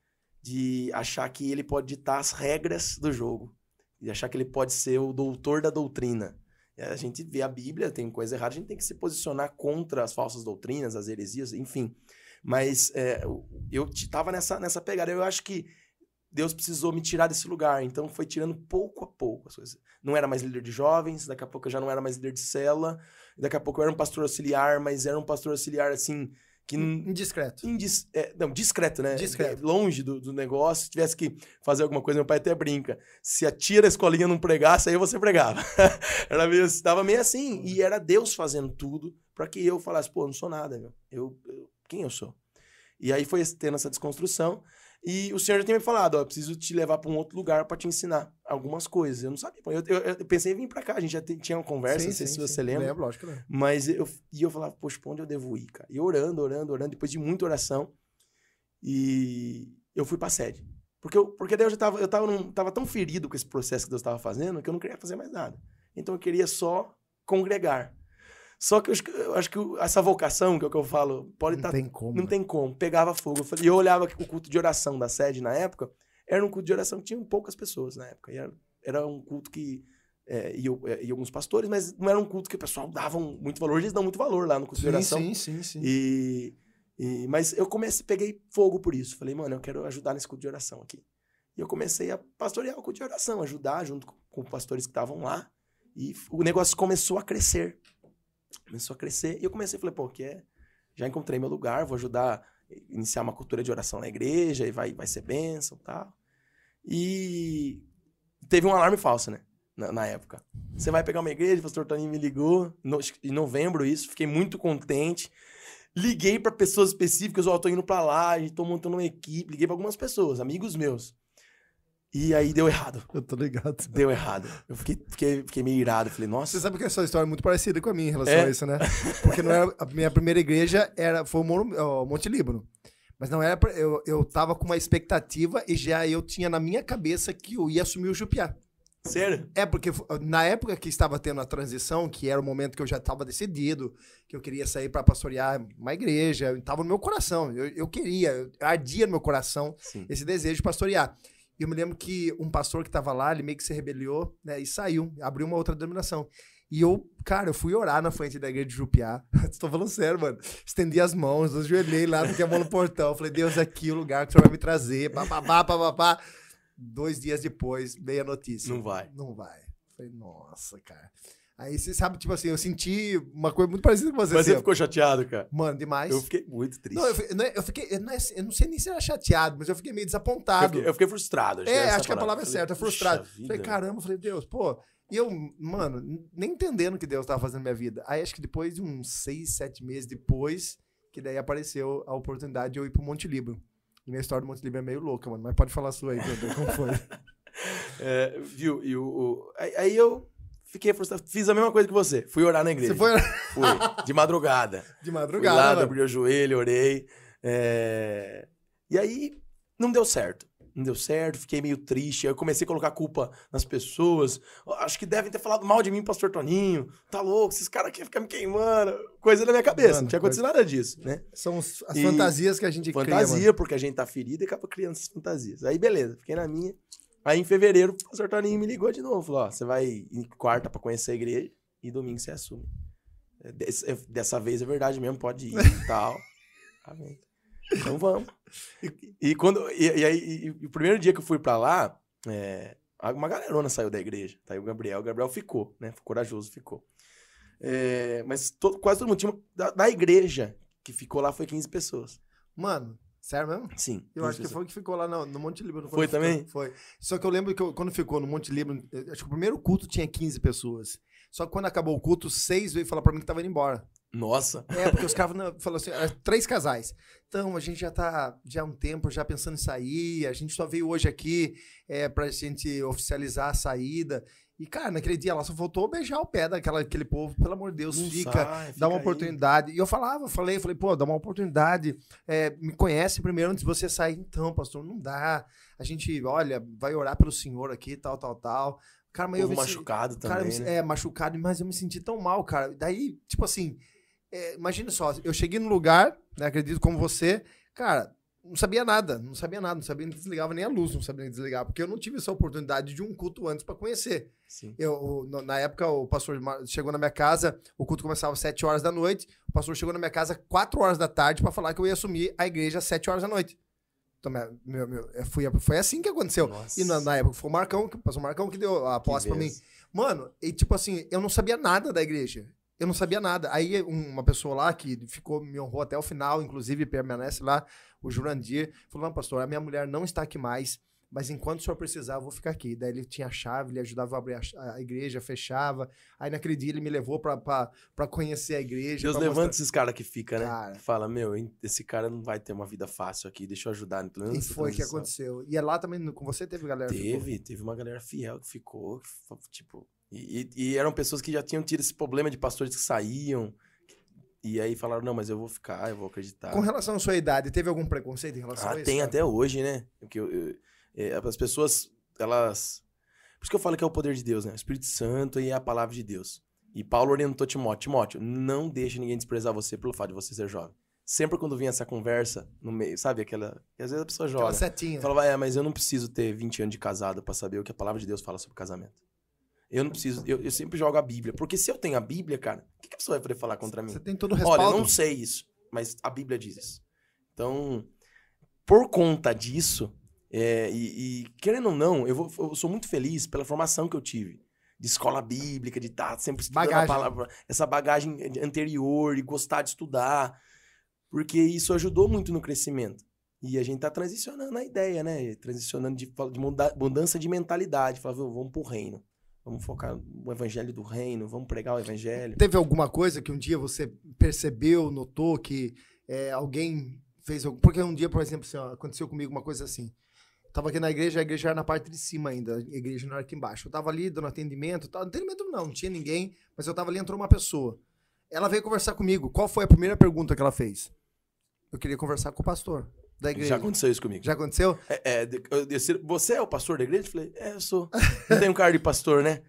De achar que ele pode ditar as regras do jogo. De achar que ele pode ser o doutor da doutrina. A gente vê a Bíblia, tem coisa errada, a gente tem que se posicionar contra as falsas doutrinas, as heresias, enfim. Mas é, eu estava nessa, nessa pegada. Eu acho que Deus precisou me tirar desse lugar. Então foi tirando pouco a pouco as coisas. Não era mais líder de jovens, daqui a pouco eu já não era mais líder de cela, daqui a pouco eu era um pastor auxiliar, mas era um pastor auxiliar assim. Que, Indiscreto. Indis, é, não, discreto, né? Discreto. Longe do, do, negócio. Se tivesse que fazer alguma coisa, meu pai até brinca. Se a tia da escolinha não pregasse, aí você pregava. era meio, tava meio assim. E era Deus fazendo tudo para que eu falasse, pô, não sou nada, meu. Eu, eu, quem eu sou? E aí foi tendo essa desconstrução. E o senhor já tinha me falado, ó, preciso te levar para um outro lugar para te ensinar algumas coisas. Eu não sabia. Eu, eu, eu pensei em vir para cá, a gente já tinha uma conversa, sim, não sei sim, se você sim. lembra. Lembro, lógico, lembro. Mas eu, e eu falava, poxa, onde eu devo ir, cara? E orando, orando, orando, depois de muita oração. E eu fui pra sede. Porque, eu, porque daí eu já tava, eu tava, num, tava tão ferido com esse processo que Deus estava fazendo que eu não queria fazer mais nada. Então eu queria só congregar. Só que eu acho que, eu acho que essa vocação, que é o que eu falo, pode estar. Não tá, tem como. Não né? tem como. Pegava fogo. E eu, eu olhava o culto de oração da sede na época, era um culto de oração que tinha poucas pessoas na época. Era, era, um culto que. É, e, é, e, alguns pastores, mas não era um culto que o pessoal dava muito valor. Eles dão muito valor lá no culto sim, de oração. Sim, sim, sim. E, e, mas eu comecei, peguei fogo por isso. Falei, mano, eu quero ajudar nesse culto de oração aqui. E eu comecei a pastorear o culto de oração, ajudar junto com, com pastores que estavam lá. E o negócio começou a crescer. Começou a crescer. E eu comecei, falei, pô, que é, já encontrei meu lugar, vou ajudar iniciar uma cultura de oração na igreja, e vai, vai ser bênção e tal. E teve um alarme falso, né? Na, na, época. Você vai pegar uma igreja, o pastor Toninho me ligou, no, em novembro isso, fiquei muito contente. Liguei para pessoas específicas, ó, oh, tô indo para lá, tô montando uma equipe, liguei para algumas pessoas, amigos meus. E aí deu errado. Eu tô ligado. Deu errado. Eu fiquei, fiquei, fiquei meio irado. Falei, nossa. Você sabe que essa história é muito parecida com a minha em relação é? a isso, né? Porque não era, a minha primeira igreja era, foi o Monte Líbano. Mas não era. Pra, eu, eu tava com uma expectativa e já eu tinha na minha cabeça que eu ia assumir o Jupiá. Sério? É, porque na época que estava tendo a transição, que era o momento que eu já estava decidido, que eu queria sair para pastorear uma igreja, estava no meu coração. Eu, eu queria, eu, ardia no meu coração Sim. esse desejo de pastorear. E eu me lembro que um pastor que estava lá, ele meio que se rebeliou, né? E saiu, abriu uma outra denominação. E eu, cara, eu fui orar na frente da igreja de Jupiá. Estou falando sério, mano. Estendi as mãos, ajoelhei lá, fiquei a mão no portão. Falei, Deus, aqui é o lugar que o senhor vai me trazer. Papapá, papapá. Dois dias depois, veio a notícia. Não vai. Não vai. Falei, nossa, cara. Aí você sabe, tipo assim, eu senti uma coisa muito parecida com você. Mas assim, você ficou chateado, cara? Mano, demais. Eu fiquei muito triste. Não, eu, fiquei, eu, fiquei, eu, não, é, eu não sei nem se era chateado, mas eu fiquei meio desapontado. Eu fiquei, eu fiquei frustrado. Acho é, acho que a palavra é certa, frustrado. Falei, caramba, falei, Deus, pô. E eu, mano, nem entendendo o que Deus estava fazendo na minha vida. Aí acho que depois de uns seis, sete meses depois, que daí apareceu a oportunidade de eu ir pro Monte Libro. E minha história do Monte Libro é meio louca, mano. Mas pode falar a sua aí, Pedro, como foi. é, viu? E o, aí eu fiquei frustrado. Fiz a mesma coisa que você. Fui orar na igreja. Você foi orar? Fui. De madrugada. De madrugada. Fui lá, abri o joelho, orei. É... E aí, não deu certo. Não deu certo, fiquei meio triste. Aí eu comecei a colocar culpa nas pessoas. Acho que devem ter falado mal de mim, pastor Toninho. Tá louco, esses caras aqui ficam me queimando. Coisa na minha cabeça. Mano, não tinha acontecido nada disso, né? São as e... fantasias que a gente fantasia, cria. Fantasia, porque a gente tá ferido e acaba criando essas fantasias. Aí, beleza, fiquei na minha. Aí em fevereiro, o pastor Toninho me ligou de novo. Falou: ó, você vai em quarta para conhecer a igreja e domingo você assume. É, é, dessa vez é verdade mesmo, pode ir e tal. Amém. Então vamos. E, e quando. E, e aí, e, o primeiro dia que eu fui para lá, é, uma galerona saiu da igreja. Tá aí o Gabriel. O Gabriel ficou, né? Corajoso, ficou. É, mas quase todo mundo tinha. Da, da igreja que ficou lá foi 15 pessoas. Mano, Sério mesmo? Sim. Eu acho que foi o que ficou lá no, no Monte Líbano. Foi também? foi. Só que eu lembro que eu, quando ficou no Monte Líbano, acho que o primeiro culto tinha 15 pessoas. Só que quando acabou o culto, seis veio falar pra mim que tava indo embora. Nossa. É, porque os caras falaram assim, três casais. Então, a gente já tá já há um tempo já pensando em sair, a gente só veio hoje aqui é, pra gente oficializar a saída. E, cara, naquele dia ela só faltou beijar o pé daquela, aquele povo, pelo amor de Deus, fica, sai, fica, dá uma aí. oportunidade. E eu falava, falei, falei, pô, dá uma oportunidade, é, me conhece primeiro antes de você sair. Então, pastor, não dá. A gente, olha, vai orar pelo senhor aqui, tal, tal, tal. Cara, mas eu me machucado se... também, cara, né? É, machucado, mas eu me senti tão mal, cara. Daí, tipo assim, é, imagina só, eu cheguei no lugar, né, acredito como você, cara, não sabia nada, não sabia nada, não sabia nem desligava nem a luz, não sabia nem desligar, porque eu não tive essa oportunidade de um culto antes para conhecer. Sim. Eu, na época, o pastor chegou na minha casa, o culto começava às 7 horas da noite, o pastor chegou na minha casa 4 horas da tarde para falar que eu ia assumir a igreja às 7 horas da noite. Então, meu, meu, eu fui, foi assim que aconteceu. Nossa. E na, na época foi o Marcão, que- o pastor Marcão que deu a posse pra mim. Mano, e tipo assim, eu não sabia nada da igreja. Eu não sabia nada. Aí um- uma pessoa lá que ficou, me honrou até o final, inclusive permanece lá, o Jurandir, falou: Não, pastor, a minha mulher não está aqui mais, mas enquanto o senhor precisar, eu vou ficar aqui. Daí ele tinha a chave, ele ajudava a abrir a, a igreja, fechava. Aí naquele dia ele me levou pra conhecer a igreja. Deus levanta mostrar- esses caras que fica, né? Cara. Fala, meu, esse cara não vai ter uma vida fácil aqui, deixa eu ajudar. Pelo E foi que transição." aconteceu. E é lá também, com você teve galera? que ficou? Teve, teve uma galera fiel que ficou, que tipo. E, e- e eram pessoas que já tinham tido esse problema de pastores que saíam. E aí falaram, não, mas eu vou ficar, eu vou acreditar. Com relação à sua idade, teve algum preconceito em relação Ah, a isso? tem cara? até hoje, né? Porque eu- eu- é, as pessoas, elas. Por isso que eu falo que é o poder de Deus, né? O Espírito Santo e a palavra de Deus. E Paulo orientou Timóteo: Timóteo, não deixe ninguém desprezar você pelo fato de você ser jovem. Sempre quando vinha essa conversa no meio, sabe? Aquela. Que às vezes a pessoa Aquela joga. setinha. Falava, é, mas eu não preciso ter 20 anos de casado pra saber o que a palavra de Deus fala sobre casamento. Eu não preciso, eu, eu sempre jogo a Bíblia. Porque se eu tenho a Bíblia, cara, o que, que a pessoa vai poder falar contra mim? Você tem todo o respaldo. Olha, eu não sei isso, mas a Bíblia diz isso. Então, por conta disso, é, e, e querendo ou não, eu, vou- eu sou muito feliz pela formação que eu tive. De escola bíblica, de estar sempre estudando Bagagem. a palavra, essa bagagem anterior, de gostar de estudar. Porque isso ajudou muito no crescimento. E a gente tá transicionando a ideia, né? Transicionando de, de muda- mudança de mentalidade. Falar, "Viu, vamos pro reino. Vamos focar no evangelho do reino, vamos pregar o evangelho. Teve alguma coisa que um dia você percebeu, notou que é, alguém fez. Porque um dia, por exemplo, assim, ó, aconteceu comigo uma coisa assim. Tava aqui na igreja, a igreja era na parte de cima ainda, a igreja não era aqui embaixo. Eu tava ali dando atendimento, tal. atendimento não, não tinha ninguém, mas eu tava ali, entrou uma pessoa. Ela veio conversar comigo. Qual foi a primeira pergunta que ela fez? Eu queria conversar com o pastor da igreja. Já aconteceu isso comigo. Já aconteceu? É, é, você é o pastor da igreja? Eu falei, é, eu sou. Não tem um cara de pastor, né?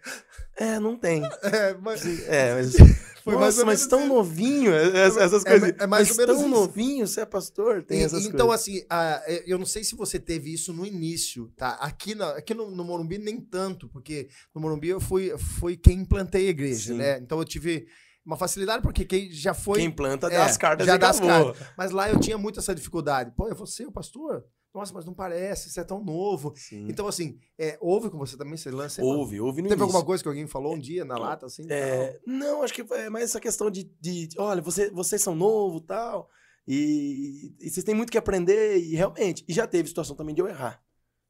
É, não tem. É, mas... É, mas. Foi Nossa, mais ou mas tão novinho, essas, essas É, coisas. é mais mas ou menos tão isso. novinho, você é pastor? Tem E- essas então, coisas. assim, ah, é, eu não sei se você teve isso no início, tá? Aqui, na- aqui no, no Morumbi, nem tanto, porque no Morumbi eu fui, fui quem implantei a igreja, Sim. né? Então eu tive uma facilidade, porque quem já foi. Quem planta é, dá as cartas já dá as acabou. Mas lá eu tinha muito essa dificuldade. Pô, é você o pastor? Nossa, mas não parece, você é tão novo. Sim. Então, assim, é, houve com você também? Você lança. Houve, houve no Teve início. alguma coisa que alguém falou um dia na lata, assim? É, não, acho que é mais essa questão de, de olha, você, vocês são novos tal, e, e vocês têm muito que aprender, e realmente, e já teve situação também de eu errar.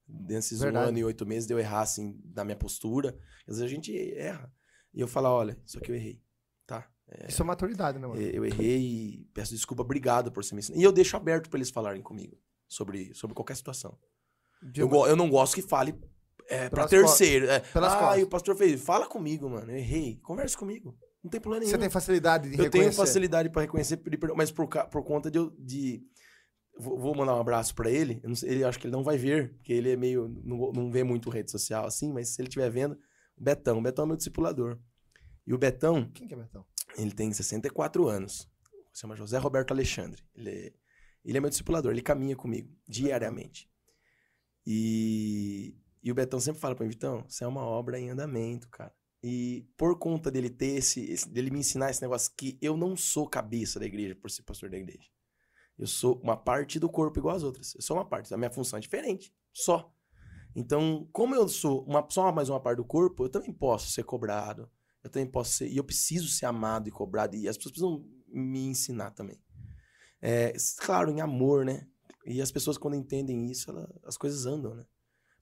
Desses Verdade. um ano e oito meses de eu errar, assim, da minha postura. Às vezes a gente erra. E eu falo, olha, isso aqui eu errei, tá? tal? Isso é maturidade, né, mano? É, Eu errei e peço desculpa, obrigado por você me ensinar. E eu deixo aberto pra eles falarem comigo sobre, sobre qualquer situação. Eu, uma- eu não gosto que fale é, pra Pelas terceiro. É, Pelas ah, costas. e o pastor fez. Fala comigo, mano. Eu errei. Converse comigo. Não tem problema nenhum. Você tem facilidade de eu tenho reconhecer. facilidade pra reconhecer, pedir perdão, mas por, por conta de. eu- de vou, mandar um abraço pra ele. Eu sei- ele acho que ele não vai ver, porque ele é meio. Não, não vê muito rede social assim, mas se ele estiver vendo, Betão. O Betão é meu discipulador. E o Betão, Quem que é Betão? ele tem 64 anos. Se chama José Roberto Alexandre. Ele é, ele é meu discipulador, ele caminha comigo diariamente. E, e o Betão sempre fala pra mim, Vitão, você é uma obra em andamento, cara. E por conta dele ter esse, esse- dele me ensinar esse negócio que eu não sou cabeça da igreja por ser pastor da igreja. Eu sou uma parte do corpo igual as outras. Eu sou uma parte, a minha função é diferente, só. Então, como eu sou uma, só mais uma parte do corpo, eu também posso ser cobrado. Eu também posso ser, e eu preciso ser amado e cobrado, e as pessoas precisam me ensinar também. É, claro, em amor, né? E as pessoas, quando entendem isso, ela- as coisas andam, né?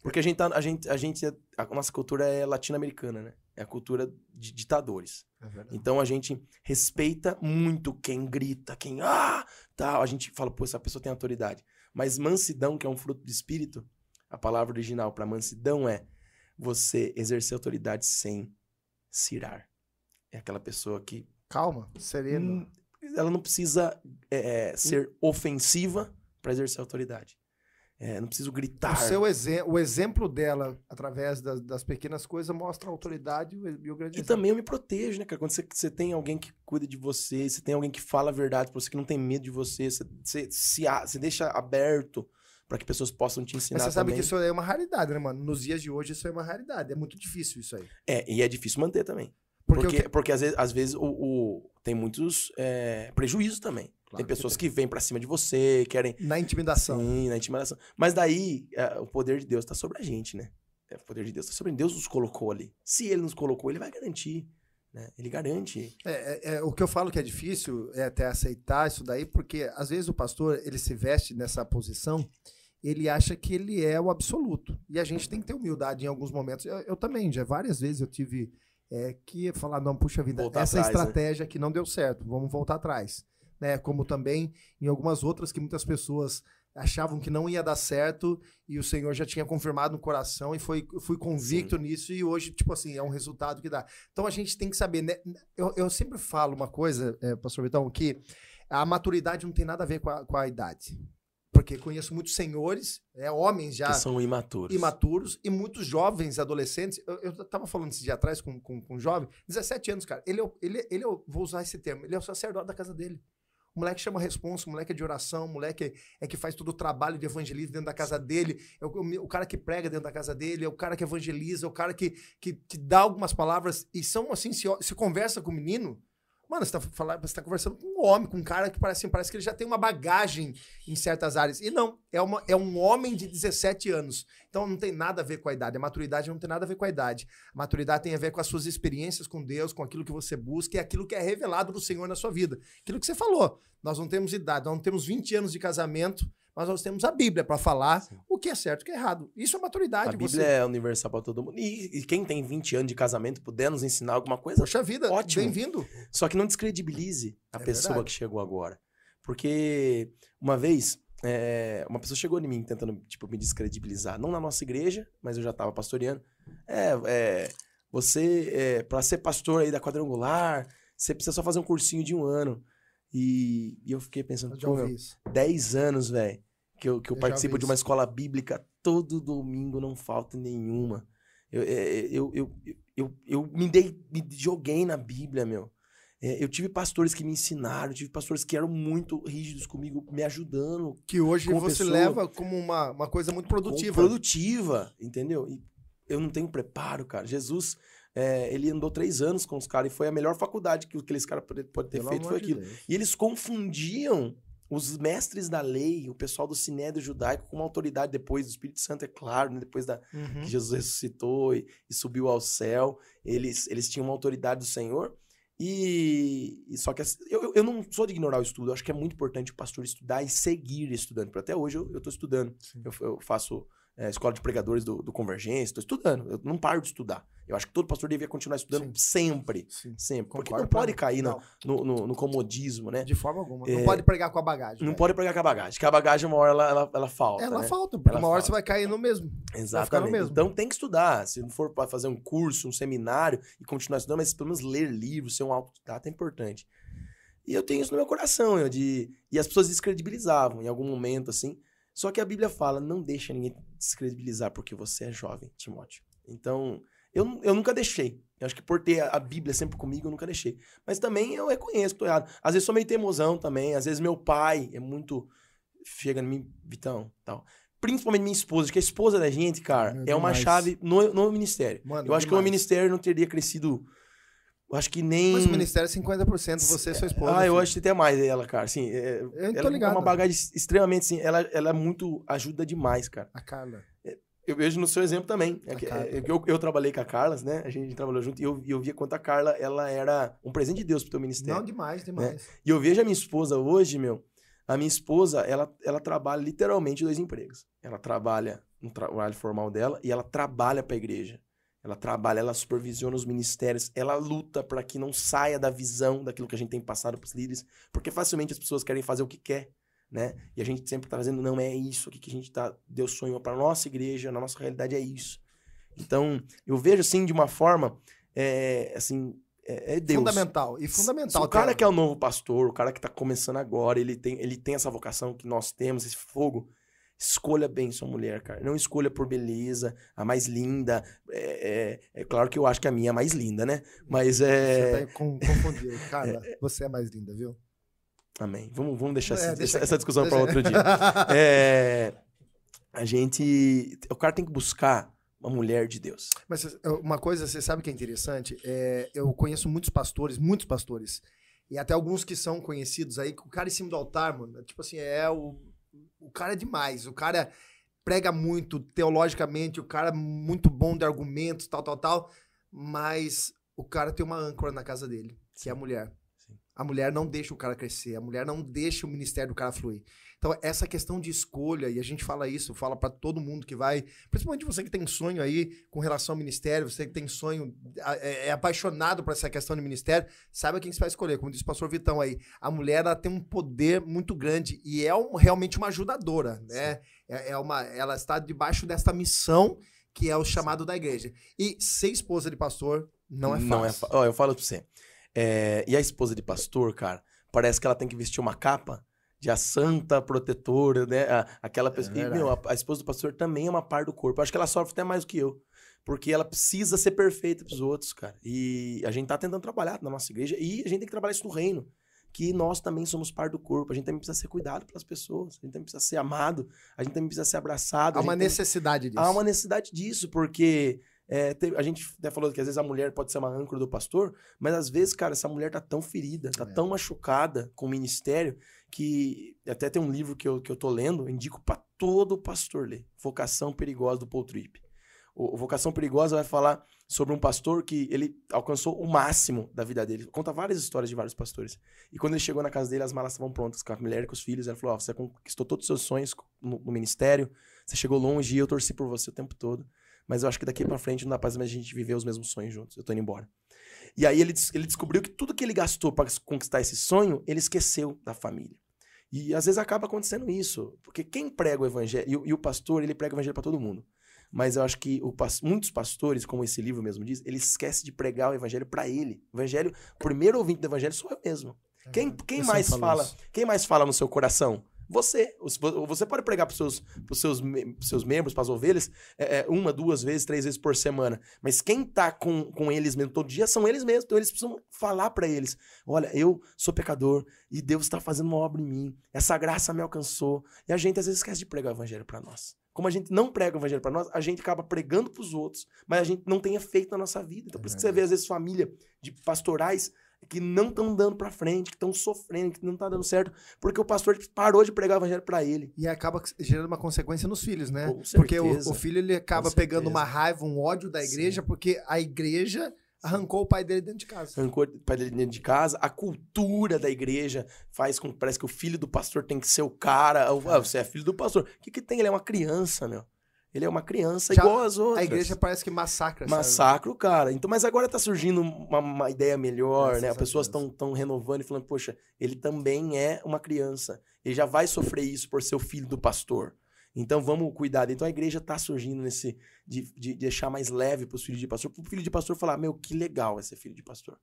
Porque a gente, tá, a gente, a gente, é- a nossa cultura é latino-americana, né? É a cultura de ditadores. É. Então a gente respeita muito quem grita, quem ah, tal. A gente fala, pô, essa pessoa tem autoridade. Mas mansidão, que é um fruto do espírito, a palavra original para mansidão é você exercer autoridade sem cirar. É aquela pessoa que Calma, sereno. Hum, ela não precisa é, é, ser ofensiva para exercer autoridade. é, não preciso O, gritar. seu exe o exemplo dela, através das, das pequenas coisas, mostra a autoridade e o, e o grande E exemplo. também eu me protejo, né, cara? Quando você, você tem alguém que cuida de você, você tem alguém que fala a verdade pra você, que não tem medo de você, você, você, se você deixa aberto pra que pessoas possam te ensinar Mas você sabe também. que isso é uma raridade, né, mano? Nos dias de hoje isso é uma raridade. É muito difícil isso aí. É, e é difícil manter também. Porque, Porque, eu porque, às vezes, às vezes o, o- tem muitos é, prejuízos também. Claro tem que pessoas que, vêm pra cima de você, querem. na intimidação. Sim, na intimidação. Mas daí, é, o poder de Deus tá sobre a gente, né? É, o poder de Deus tá sobre Deus nos colocou ali. Se ele nos colocou, ele vai garantir. Né? Ele garante. É, é, é, o que eu falo que é difícil é até aceitar isso daí, porque às vezes o pastor ele se veste nessa posição, ele acha que ele é o absoluto. E a gente tem que ter humildade em alguns momentos. Eu, eu também, já várias vezes eu tive é, que falar, não, puxa vida, Voltar essa atrás, né? estratégia aqui não deu certo, vamos voltar atrás. Né? Como também em algumas outras que muitas pessoas achavam que não ia dar certo e o Senhor já tinha confirmado no coração e foi fui convicto nisso e hoje, tipo assim, é um resultado que dá. Então a gente tem que saber, né? Eu, eu sempre falo uma coisa, é, pastor Vitão, que a maturidade não tem nada a ver com a, com a idade. Porque conheço muitos senhores, é, homens já Que são imaturos. imaturos e muitos jovens adolescentes. Eu, eu tava falando esse dia atrás com, com, com um jovem, 17 anos, cara. Ele, é, ele, ele é o- vou usar esse termo, ele é o sacerdote da casa dele. O moleque chama responsa, o moleque é de oração, o moleque é, é que faz todo o trabalho de evangelismo dentro da casa dele, é o, o cara que prega dentro da casa dele, é o cara que evangeliza, é o cara que, que, que dá algumas palavras e são assim, se, se conversa com o menino, mano, você tá, falando, você tá conversando com um homem, com um cara que parece, parece que ele já tem uma bagagem em certas áreas. E não, é, uma, é um homem de 17 anos. Então não tem nada a ver com a idade. A maturidade não tem nada a ver com a idade. A maturidade tem a ver com as suas experiências com Deus, com aquilo que você busca e aquilo que é revelado do Senhor na sua vida. Aquilo que você falou. Nós não temos idade, nós não temos 20 anos de casamento, mas nós temos a Bíblia para falar Sim. o que é certo e o que é errado. Isso é maturidade. A Bíblia você... é universal pra todo mundo. E, e quem tem 20 anos de casamento puder nos ensinar alguma coisa, Poxa vida, Ótimo. bem-vindo. Só que não descredibilize a É pessoa verdade. que chegou agora. Porque uma vez, é, uma pessoa chegou em mim tentando, tipo, me descredibilizar. Não na nossa igreja, mas eu já tava pastoreando. É, é você, é, pra ser pastor aí da quadrangular, você precisa só fazer um cursinho de um ano. E, e eu fiquei pensando, Eu já pô, meu, ouvi isso. 10 anos, velho, que eu, que eu Eu participo de uma escola bíblica todo domingo, não falta nenhuma. Eu, é, eu, eu, eu, eu, eu me, dei, me joguei na Bíblia, meu. É, eu tive pastores que me ensinaram, tive pastores que eram muito rígidos comigo, me ajudando. Que hoje você pessoa- leva como uma, uma coisa muito produtiva. Produtiva, entendeu? E eu não tenho preparo, cara. Jesus, é, ele andou três anos com os caras e foi a melhor faculdade que aqueles caras podem ter Pelo feito, foi aquilo. Deus. E eles confundiam os mestres da lei, o pessoal do sinédrio judaico, com uma autoridade depois do Espírito Santo, é claro, né? depois da, Uhum. que Jesus ressuscitou e, e subiu ao céu, eles, eles tinham uma autoridade do Senhor. E, e só que eu, eu- não sou de ignorar o estudo, eu acho que é muito importante o pastor estudar e seguir estudando. Porque até hoje eu, tô estudando. Eu, eu faço é, escola de pregadores do, do Convergência, estou estudando. Eu não paro de estudar. Eu acho que todo pastor devia continuar estudando Sim. sempre. Sim. Sempre. Porque Concordo não pode cair no, Não, no, no- no comodismo, né? de forma alguma. Não É, pode pregar com a bagagem. Não velho. pode pegar com a bagagem. Que a bagagem, uma hora, ela, ela, ela falta. Ela né? falta, porque Ela uma hora falta. você vai cair no mesmo. Exatamente. mesmo. Então tem que estudar. Se não for para fazer um curso, um seminário e continuar estudando, mas pelo menos ler livros, ser um autodidata é importante. E eu tenho isso no meu coração, eu de e as pessoas descredibilizavam em algum momento assim. Só que a Bíblia fala, não deixa ninguém descredibilizar porque você é jovem, Timóteo. Então, eu, eu nunca deixei. Eu acho que por ter a a Bíblia sempre comigo, eu nunca deixei. Mas também eu reconheço que tô errado. Às vezes sou meio teimosão também. Às vezes meu pai é muito. Chega em mim, Vitão, tal. Principalmente minha esposa, que a esposa da gente, cara, É é uma demais. chave no, no ministério. Mano, eu acho que o ministério não teria crescido. Eu acho que nem. Mas o ministério é 50% você e sua esposa. Ah, eu filho. acho que até mais ela, cara. Assim, é, Eu tô ela ligado. é uma bagagem extremamente, assim, ela, ela é muito. ajuda demais, cara. A Carla. Eu vejo no seu exemplo também. É A que- é eu, eu trabalhei com a Carla, né? A gente trabalhou junto e eu, eu via quanto a Carla ela era um presente de Deus pro teu ministério. Não, demais, demais. E eu vejo a minha esposa hoje, meu. A minha esposa, ela, ela trabalha literalmente dois empregos. Ela trabalha no trabalho formal dela e ela trabalha pra igreja. Ela trabalha, ela supervisiona os ministérios, ela luta para que não saia da visão daquilo que a gente tem passado pros líderes, porque facilmente as pessoas querem fazer o que quer, né? E a gente sempre tá trazendo, não é isso aqui que a gente tá, Deus sonhou para nossa igreja, na nossa realidade é isso. Então, eu vejo assim de uma forma, é, assim, é, é Deus. Fundamental. E fundamental. Se o cara cara. que é o novo pastor, o cara que tá começando agora, ele tem, ele tem essa vocação que nós temos, esse fogo. Escolha bem sua mulher, cara. Não escolha por beleza, a mais linda. É, é, é claro que eu acho que a minha é a mais linda, né? Mas é. Você tá confundido. Cara, você é mais linda, viu? Amém. Vamos, vamos deixar É, essa, deixa essa discussão para outro dia. É, a gente. O cara tem que buscar uma mulher de Deus. Mas eh, uma coisa, você sabe que é interessante? É, eu conheço muitos pastores, muitos pastores, e até alguns que são conhecidos aí, o cara em cima do altar, mano, tipo assim, é o. O cara é demais. O cara prega muito teologicamente, o cara é muito bom de argumentos, tal, tal, tal, mas o cara tem uma âncora na casa dele, que é a mulher. Sim. A mulher não deixa o cara crescer, a mulher não deixa o ministério do cara fluir. Então, essa questão de escolha, e a gente fala isso, fala pra todo mundo que vai, principalmente você que tem sonho aí com relação ao ministério, você que tem sonho, é, é apaixonado por essa questão de ministério, saiba quem você vai escolher. Como disse o pastor Vitão aí, a mulher ela tem um poder muito grande e é um- realmente uma ajudadora, né? É, é uma, ela está debaixo desta missão que é o chamado da igreja. E ser esposa de pastor não é fácil. Não é fa- Ó, eu falo pra você. É, e a esposa de pastor, cara, parece que ela tem que vestir uma capa de a santa protetora, né? A- aquela pessoa. e, É verdade. meu, a, a esposa do pastor também é uma par do corpo. Eu acho que ela sofre até mais do que eu. Porque ela precisa ser perfeita pros outros, cara. E a gente tá tentando trabalhar na nossa igreja. E a gente tem que trabalhar isso no reino. Que nós também somos par do corpo. A gente também precisa ser cuidado pelas pessoas. A gente também precisa ser amado. A gente também precisa ser abraçado. Há uma gente tem- necessidade disso. Há uma necessidade disso, porque é, te- a gente até falou que às vezes a mulher pode ser uma âncora do pastor, mas às vezes, cara, essa mulher tá tão ferida, tá É. tão machucada com o ministério, que até tem um livro que eu, que eu tô lendo, eu indico pra todo pastor ler, Vocação Perigosa do Paul Tripp. O, o Vocação Perigosa vai falar sobre um pastor que ele alcançou o máximo da vida dele. Conta várias histórias de vários pastores. E quando ele chegou na casa dele, as malas estavam prontas com a mulher e com os filhos. Ela falou: Ó, você conquistou todos os seus sonhos no, no ministério, você chegou longe e eu torci por você o tempo todo. Mas eu acho que daqui pra frente não dá pra mais a gente viver os mesmos sonhos juntos. Eu tô indo embora. E aí ele, ele descobriu que tudo que ele gastou pra conquistar esse sonho, ele esqueceu da família. E às vezes acaba acontecendo isso. Porque quem prega o evangelho, e, o- e o pastor, ele prega o evangelho pra todo mundo. Mas eu acho que o muitos pastores, como esse livro mesmo diz, ele esquece de pregar o evangelho pra ele. O evangelho, o primeiro ouvinte do evangelho sou eu mesmo. Quem, quem Eu mais fala? isso. Quem mais fala no seu coração? Você. Os- vo- Você pode pregar para seus, pros seus, pros seus membros, para as ovelhas, é, é, uma, duas vezes, três vezes por semana. Mas quem tá com, com eles mesmo todo dia são eles mesmos. Então eles precisam falar para eles: olha, eu sou pecador e Deus está fazendo uma obra em mim. Essa graça me alcançou. E a gente às vezes esquece de pregar o evangelho para nós. Como a gente não prega o evangelho para nós, a gente acaba pregando para os outros, mas a gente não tem efeito na nossa vida. Então por isso que você vê às vezes família de pastorais que não estão dando para frente, que estão sofrendo, que não tá dando certo, porque o pastor parou de pregar o evangelho para ele. E acaba gerando uma consequência nos filhos, né? Com Porque o, certeza. o filho ele acaba pegando uma raiva, um ódio da igreja, porque a igreja arrancou o pai dele dentro de casa. Arrancou para ele dentro de casa, a cultura da igreja faz com que parece que o filho do pastor tem que ser o cara. o- Ah, você é filho do pastor. O que, que tem? Ele é uma criança, meu. Ele é uma criança Já igual as outras. A igreja parece que massacra. Massacra o cara. Então, mas agora tá surgindo uma, uma ideia melhor, Graças né? As pessoas estão tão renovando e falando, poxa, ele também é uma criança. Ele já vai sofrer isso por ser o filho do pastor. Então vamos cuidar. Então a igreja tá surgindo nesse de, de deixar mais leve pros filhos de pastor, pro filho de pastor falar, meu, que legal é ser filho de pastor.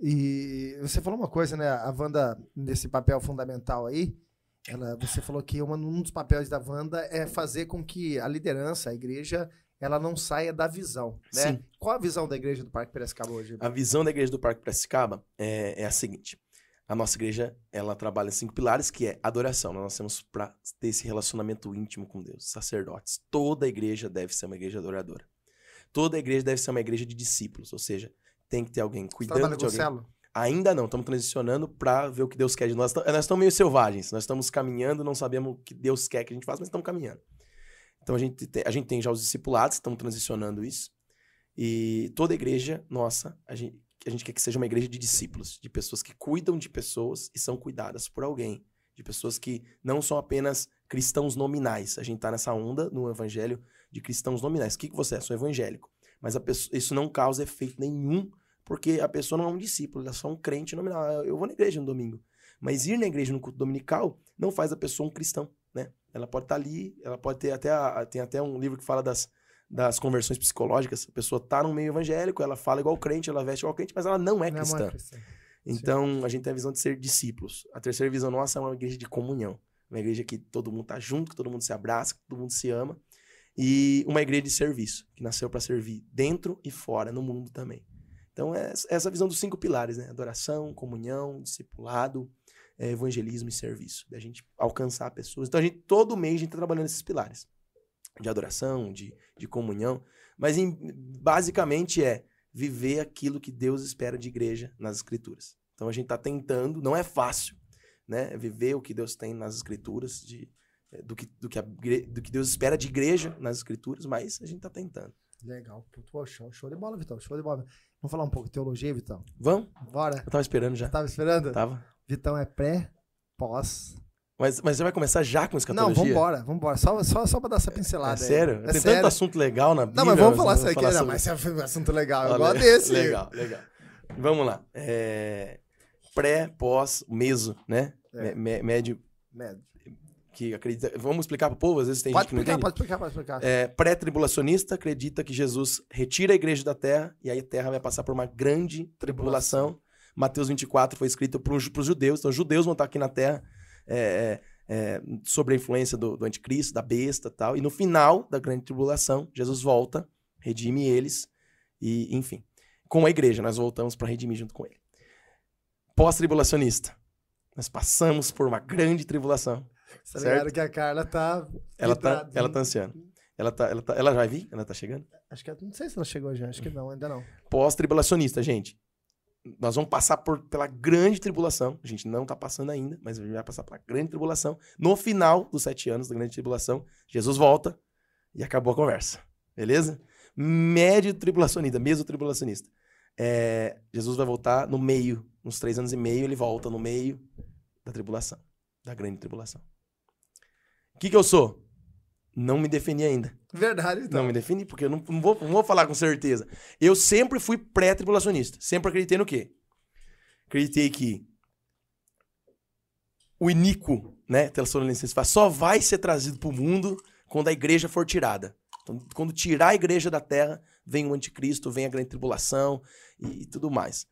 E você falou uma coisa, né? A Wanda, nesse papel fundamental aí, ela, você falou que uma- um dos papéis da Wanda é fazer com que a liderança, a igreja, ela não saia da visão, né? Sim. Qual a visão da igreja do Parque Piracicaba hoje? A visão da igreja do Parque Piracicaba é, é a seguinte. A nossa igreja, ela trabalha em cinco pilares, que é adoração. Nós nascemos para ter esse relacionamento íntimo com Deus, sacerdotes. Toda igreja deve ser uma igreja adoradora. Toda igreja deve ser uma igreja de discípulos, ou seja, tem que ter alguém Você cuidando trabalha de alguém. célula? Ainda não, estamos transicionando para ver o que Deus quer de nós. Nós estamos meio selvagens, nós estamos caminhando, não sabemos o que Deus quer que a gente faça, mas estamos caminhando. Então a gente tem, a gente tem já os discipulados, estamos transicionando isso. E toda igreja nossa, a gente, a gente quer que seja uma igreja de discípulos, de pessoas que cuidam de pessoas e são cuidadas por alguém. De pessoas que não são apenas cristãos nominais. A gente está nessa onda no evangelho de cristãos nominais. O que, que você é? Sou evangélico. Mas pessoa- isso não causa efeito nenhum, porque a pessoa não é um discípulo, ela é só um crente nominal. Eu- vou na igreja no domingo. Mas ir na igreja no culto dominical não faz a pessoa um cristão, né? Ela pode estar ali, ela pode ter até a- tem até um livro que fala das, das conversões psicológicas. A pessoa tá no meio evangélico, ela fala igual crente, ela veste igual crente, mas ela não é Não, cristã. cristã. Então, a gente tem a visão de ser discípulos. A terceira visão nossa é uma igreja de comunhão. uma igreja que todo mundo tá junto, que todo mundo se abraça, que todo mundo se ama. E uma igreja de serviço, que nasceu para servir dentro e fora, no mundo também. Então, é essa visão dos cinco pilares, né? Adoração, comunhão, discipulado, é, evangelismo e serviço. Da gente alcançar pessoas. Então, a gente, todo mês, a gente está trabalhando esses pilares. De adoração, de, de comunhão. Mas, em, basicamente, é viver aquilo que Deus espera de igreja nas escrituras. Então, a gente está tentando, não é fácil, né? Viver o que Deus tem nas escrituras, de, é, do, que, do, que a, do que Deus espera de igreja nas escrituras, mas a gente está tentando. Legal. Pô, show, show de bola, Vitão. Show de bola. Vamos falar um pouco de teologia, Vitão? Vamos? Bora. Eu tava esperando já. Tava esperando? Tava. Vitão é pré, pós. Mas, mas você vai começar já com escatologia? Não, vambora, vambora. Só, só, só pra dar essa pincelada. É, é sério? É Tem sério? tanto assunto legal na Bíblia. Não, mas vamos falar isso aqui. Não, sobre- mas é um assunto legal. Eu gosto desse. Legal, legal. Vamos lá. É, Pré, pós, meso, né? É. Médio, Médio. Que acredita... Vamos explicar pro povo? Às vezes tem Pode gente que não explicar, entende. pode explicar, pode explicar. É, Pré-tribulacionista acredita que Jesus retira a igreja da terra e aí a terra vai passar por uma grande tribulação. Mateus 24 foi escrito para os judeus, então os judeus vão estar aqui na terra é, é, é, sob a influência do, do anticristo, da besta e tal. E no final da grande tribulação, Jesus volta, redime eles e, enfim, com a igreja, nós voltamos para redimir junto com ele. Pós-tribulacionista. Nós passamos por uma grande tribulação. Tá ligado que a Carla tá. Ela tá, ela tá ansiando. Ela, tá, ela, tá, ela vai vir? Ela tá chegando? Acho que não sei se ela chegou já, acho que não, ainda não. pós-tribulacionista, gente. Nós vamos passar por, pela grande tribulação. A gente não está passando ainda, mas a gente vai passar pela grande tribulação. No final dos sete anos da grande tribulação, Jesus volta e acabou a conversa. Beleza? Médio tribulacionista, mesmo tribulacionista. É, Jesus vai voltar no meio, uns três anos e meio, ele volta no meio da tribulação, da grande tribulação. O que, que eu sou? Não me defini ainda. Verdade, então. Não me defini, porque eu não, não vou, não vou falar com certeza. Eu sempre fui pré-tribulacionista. Sempre acreditei no quê? Acreditei que o iníquo, né, Tessalonicenses fala, só vai ser trazido para o mundo quando a igreja for tirada. Então, quando tirar a igreja da terra, vem o anticristo, vem a grande tribulação e, e tudo mais.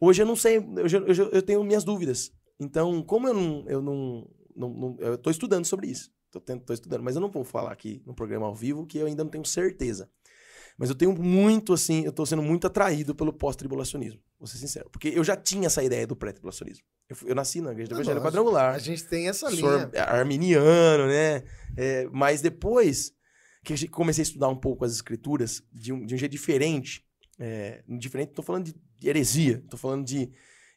Hoje eu não sei, eu, tenho minhas dúvidas. Então, como eu não, eu não, não, não- eu tô estudando sobre isso. Tô, tendo- tô estudando, mas eu não vou falar aqui no programa ao vivo que eu ainda não tenho certeza. Mas eu tenho muito, assim, eu tô sendo muito atraído pelo pós-tribulacionismo, vou ser sincero. Porque eu já tinha essa ideia do pré-tribulacionismo. Eu, eu nasci na igreja do Evangelho lógico. Quadrangular A gente tem essa linha. ar- arminiano, né? É, mas depois que comecei a estudar um pouco as escrituras de um, de um jeito diferente, é, diferente, tô falando de, de heresia, tô falando de,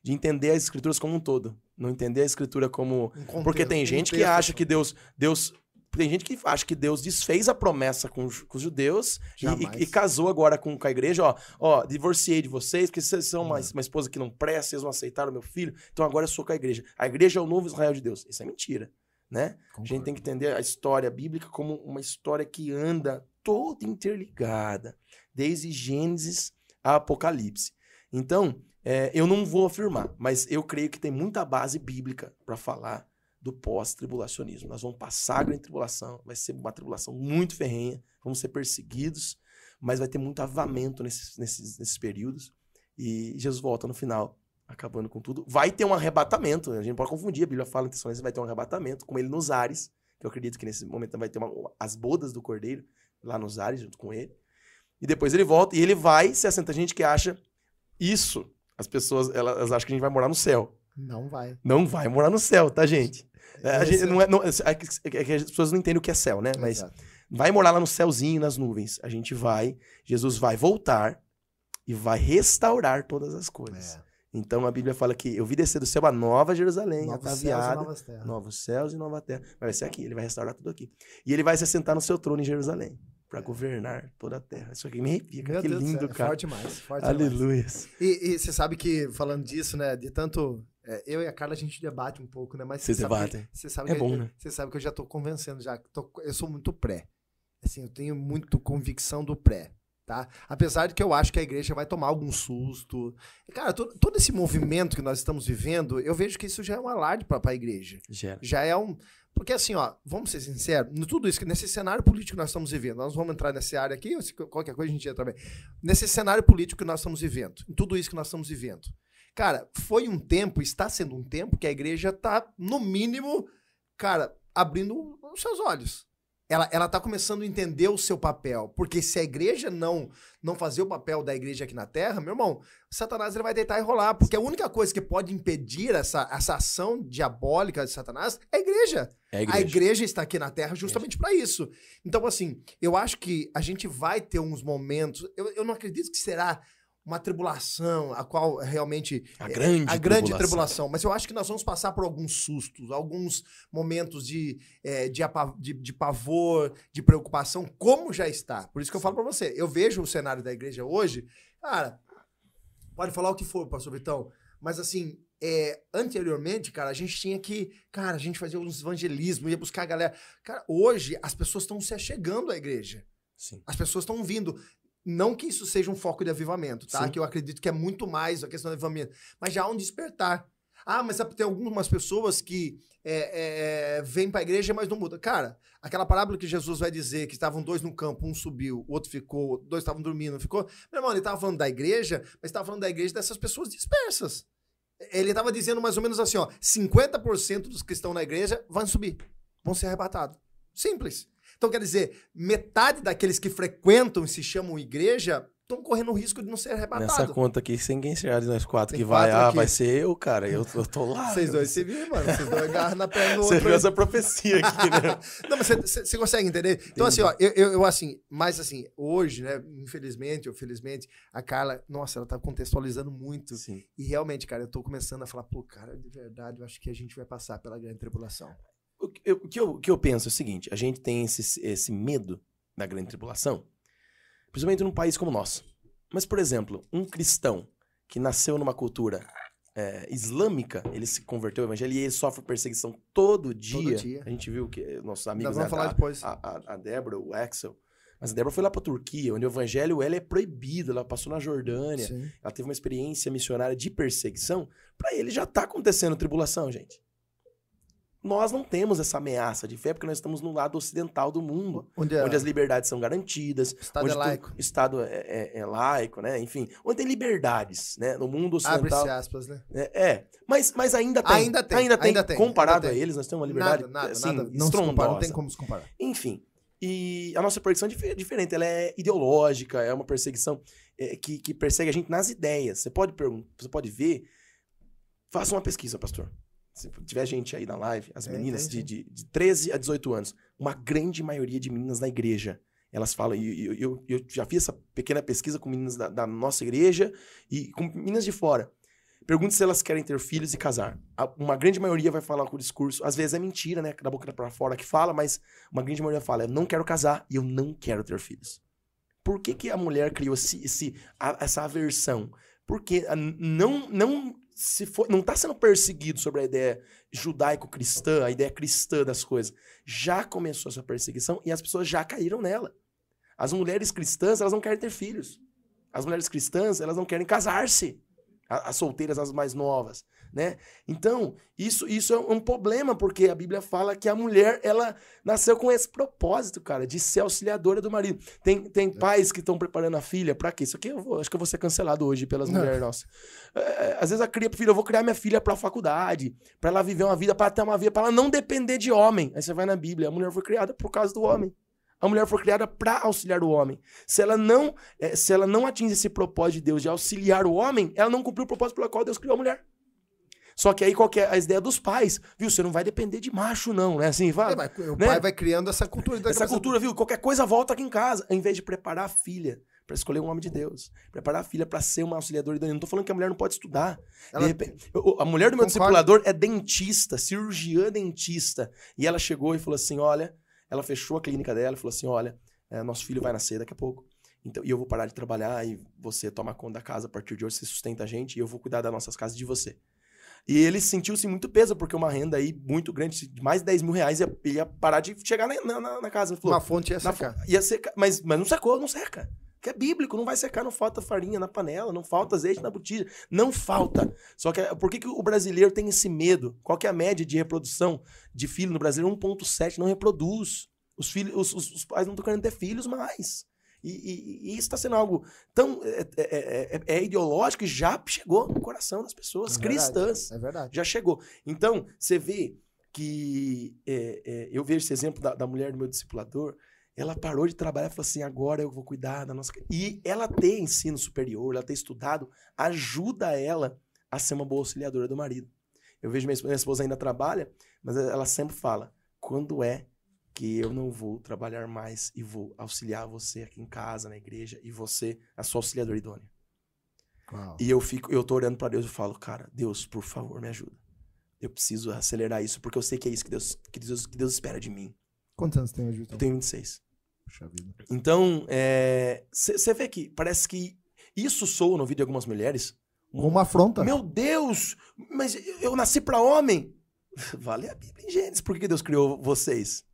de entender as escrituras como um todo, não entender a escritura como Um contexto, porque tem gente que acha que Deus Deus tem gente que acha que Deus desfez a promessa com, os- com os judeus e- e, casou agora com, com a igreja, ó, ó, divorciei de vocês, porque vocês são uma, Não. uma esposa que não presta, vocês não aceitaram meu filho, então agora eu sou com a igreja. A igreja é o novo Israel de Deus. Isso é mentira, né? A gente tem que entender a história bíblica como uma história que anda toda interligada, desde Gênesis a Apocalipse. Então, é, eu não vou afirmar, mas eu creio que tem muita base bíblica para falar do pós-tribulacionismo. Nós vamos passar a grande tribulação, vai ser uma tribulação muito ferrenha, vamos ser perseguidos, mas vai ter muito avamento nesses, nesses, nesses períodos. E Jesus volta no final, acabando com tudo. Vai ter um arrebatamento, a gente pode confundir, a Bíblia fala em vai ter um arrebatamento, com ele nos ares, que eu acredito que nesse momento vai ter uma- as bodas do cordeiro lá nos ares, junto com ele. E depois ele volta e ele vai se assenta. A gente que acha isso, as pessoas elas acham que a gente vai morar no céu. Não vai. Não vai morar no céu, tá, gente? É, gente não é, não- é que- é que as pessoas não entendem o que é céu, né? Mas Exato. vai morar lá no céuzinho, nas nuvens. A gente vai, Jesus vai voltar e vai restaurar todas as coisas. É. Então a Bíblia fala que eu vi descer do céu a nova Jerusalém, Novos céus ataviada, terras. novos céus e nova terra. Vai ser aqui, ele vai restaurar tudo aqui. E ele vai se assentar no seu trono em Jerusalém, para governar toda a terra. Isso aqui me arrepia, que Deus do lindo, é cara. Forte demais, forte. Aleluia. E, e você sabe que, falando disso, né, de tanto. é, eu e a Carla a gente debate um pouco, né? Mas Vocês debatem. Você sabe É bom, né? Você sabe que eu já tô convencendo já. tô- eu sou muito pré. Assim, eu tenho muito convicção do pré. Tá? Apesar de que eu acho que a igreja vai tomar algum susto. Cara, to- todo esse movimento que nós estamos vivendo, eu vejo que isso já é um alarde para a igreja. Gera. Já é um. Porque assim, ó, vamos ser sinceros, tudo isso, que nesse cenário político que nós estamos vivendo, nós vamos entrar nessa área aqui, ou se qualquer coisa a gente entra também. Nesse cenário político que nós estamos vivendo, em tudo isso que nós estamos vivendo. Cara, foi um tempo, está sendo um tempo que a igreja tá, no mínimo, cara, abrindo os seus olhos. Ela, ela tá começando a entender o seu papel. Porque se a igreja não não fazer o papel da igreja aqui na terra, meu irmão, Satanás ele vai deitar e rolar. Porque a única coisa que pode impedir essa, essa ação diabólica de Satanás é a igreja. É a A igreja. igreja está aqui na Terra justamente para isso. Então, assim, eu acho que a gente vai ter uns momentos. Eu, eu não acredito que será uma tribulação, a qual realmente. A é, grande a grande tribulação. tribulação. Mas eu acho que nós vamos passar por alguns sustos, alguns momentos de, é, de, de- de pavor, de preocupação, como já está. Por isso que eu falo para você. Eu vejo o cenário da igreja hoje, cara. Pode falar o que for, pastor Vitão. Mas assim, é, anteriormente, cara, a gente tinha que, cara, a gente fazia uns evangelismos, ia buscar a galera. Cara, hoje as pessoas estão se achegando à igreja. Sim. As pessoas estão vindo. Não que isso seja um foco de avivamento, tá? Sim. Que eu acredito que é muito mais a questão do avivamento. Mas já há um despertar. Ah, mas tem algumas pessoas que é, é, vêm pra igreja, mas não mudam. Cara, aquela parábola que Jesus vai dizer que estavam dois no campo, um subiu, o outro ficou, dois estavam dormindo, ficou. Meu irmão, ele estava falando da igreja, mas estava falando da igreja dessas pessoas dispersas. Ele estava dizendo mais ou menos assim, ó, 50% dos que estão na igreja vão subir, vão ser arrebatados. Simples. Então, quer dizer, metade daqueles que frequentam e se chamam igreja estão correndo o risco de não ser Nessa arrebatados. conta aqui, sem quem chegar de nós quatro Tem que vai, ah, aqui. vai ser eu, cara. Eu, eu tô lá. Vocês dois se viram, mano. Vocês dois agarram na perna do Você viu essa profecia aqui, né? Não, mas você- consegue entender? Então, assim, ó, eu, eu, eu, assim, mas assim, hoje, né, infelizmente ou felizmente, a Carla, nossa, ela tá contextualizando muito. Sim. E realmente, cara, eu tô começando a falar, pô, cara, de verdade, eu acho que a gente vai passar pela grande tribulação. O que eu, que eu, que eu penso é o seguinte: a gente tem esse, esse medo da grande tribulação, principalmente num país como o nosso. Mas, por exemplo, um cristão que nasceu numa cultura é, islâmica, ele se converteu ao evangelho e ele sofre perseguição todo dia. dia. A gente viu que nossos Nós amigos. vamos né, falar a, depois. a, a, a Débora, o Axel. Mas a Débora foi lá pra Turquia, onde o evangelho ela é proibido, ela passou na Jordânia, Sim. ela teve uma experiência missionária de perseguição. Pra ele já tá acontecendo tribulação, gente. Nós não temos essa ameaça de fé porque nós estamos no lado ocidental do mundo, Onde, é, onde as liberdades são garantidas, o Estado onde é tu- laico. Estado é, é- é laico, né? Enfim, onde tem liberdades, né? No mundo ocidental. Abre-se aspas, né? É, é. Mas, mas ainda tem. Ainda tem, Ainda tem. ainda tem, Comparado ainda tem. a eles, nós temos uma liberdade nada, nada, assim, nada. Não, compara, não tem como se comparar. Enfim. E a nossa perseguição é dif- diferente, ela é ideológica, é uma perseguição é, que, que persegue a gente nas ideias. Você pode você pode ver. Faça uma pesquisa, pastor. Se tiver gente aí na live, as Tem, meninas de, de, de 13 a 18 anos, uma grande maioria de meninas da igreja, elas falam, e eu, eu, eu já fiz essa pequena pesquisa com meninas da, da nossa igreja e com meninas de fora. Pergunte se elas querem ter filhos e casar. A- Uma grande maioria vai falar com o discurso, às vezes é mentira, né, da boca pra fora que fala, mas uma grande maioria fala, eu não quero casar e eu não quero ter filhos. Por que, que a mulher criou esse, esse- a- essa aversão? Porque a- não, não se for, não está sendo perseguido sobre a ideia judaico-cristã, a ideia cristã das coisas. Já começou essa perseguição e as pessoas já caíram nela. As mulheres cristãs, elas não querem ter filhos. As mulheres cristãs, elas não querem casar-se. As solteiras, as mais novas, né? Então, isso, isso é um problema, porque a Bíblia fala que a mulher, ela nasceu com esse propósito, cara, de ser auxiliadora do marido. Tem, tem pais que estão preparando a filha pra quê? Isso aqui eu vou- acho que eu vou ser cancelado hoje pelas mulheres nossas. É, às vezes a cria pro filho, eu vou criar minha filha pra faculdade, pra ela viver uma vida, pra ter uma vida, pra ela não depender de homem. Aí você vai na Bíblia, a mulher foi criada por causa do homem. A mulher foi criada pra auxiliar o homem. Se ela não, eh, se ela não atinge esse propósito de Deus de auxiliar o homem, ela não cumpriu o propósito pelo qual Deus criou a mulher. Só que aí qual que é a ideia dos pais? Viu? Você não vai depender de macho, não, né? Assim, vai, É, o né? pai vai criando essa cultura. da essa cultura, viu? Qualquer coisa volta aqui em casa. Em vez de preparar a filha pra escolher um homem de Deus. Preparar a filha pra ser uma auxiliadora idônea. Não tô falando que a mulher não pode estudar. Ela- De repente, eu- a mulher do meu Concordo. discipulador é dentista, cirurgiã dentista. E ela chegou e falou assim: olha, ela fechou a clínica dela e falou assim: olha, é, nosso filho vai nascer daqui a pouco. Então, e eu vou parar de trabalhar e você toma conta da casa a partir de hoje, você sustenta a gente e eu vou cuidar das nossas casas de você. E ele sentiu-se muito peso, porque uma renda aí muito grande, de mais de 10 mil reais, ia, ia parar de chegar na, na- na casa. Falou, Uma fonte ia fo- ia secar, mas, mas não secou, não seca. Que é bíblico, não vai secar, não falta farinha na panela, não falta azeite na botija, não falta. Só que por que, que o brasileiro tem esse medo? Qual que é a média de reprodução de filho no Brasil? 1.7, não reproduz. Os, filhos, os, os- os pais não estão querendo ter filhos mais. E, e- e isso está sendo algo tão é, é- é- é ideológico que já chegou no coração das pessoas É verdade, cristãs É verdade. já chegou. Então, você vê que é, é, eu vejo esse exemplo da, da mulher do meu discipulador, ela parou de trabalhar e falou assim: agora eu vou cuidar da nossa. E ela ter ensino superior, ela ter estudado, ajuda ela a ser uma boa auxiliadora do marido. Eu vejo minha esposa, minha esposa ainda trabalha, mas ela sempre fala: quando é que eu não vou trabalhar mais e vou auxiliar você aqui em casa, na igreja, e você, a sua auxiliadora idônea? Uau. E eu fico, eu tô orando para Deus e falo, cara, Deus, por favor, me ajuda. Eu preciso acelerar isso, porque eu sei que é isso que Deus, que Deus, que Deus espera de mim. Quantos anos tem hoje? Eu tenho 26. Puxa vida. Então, você é, vê que parece que isso soa no vídeo de algumas mulheres. Uma afronta. Meu Deus, mas eu nasci para homem. Vale a Bíblia em Gênesis. Por que Deus criou vocês?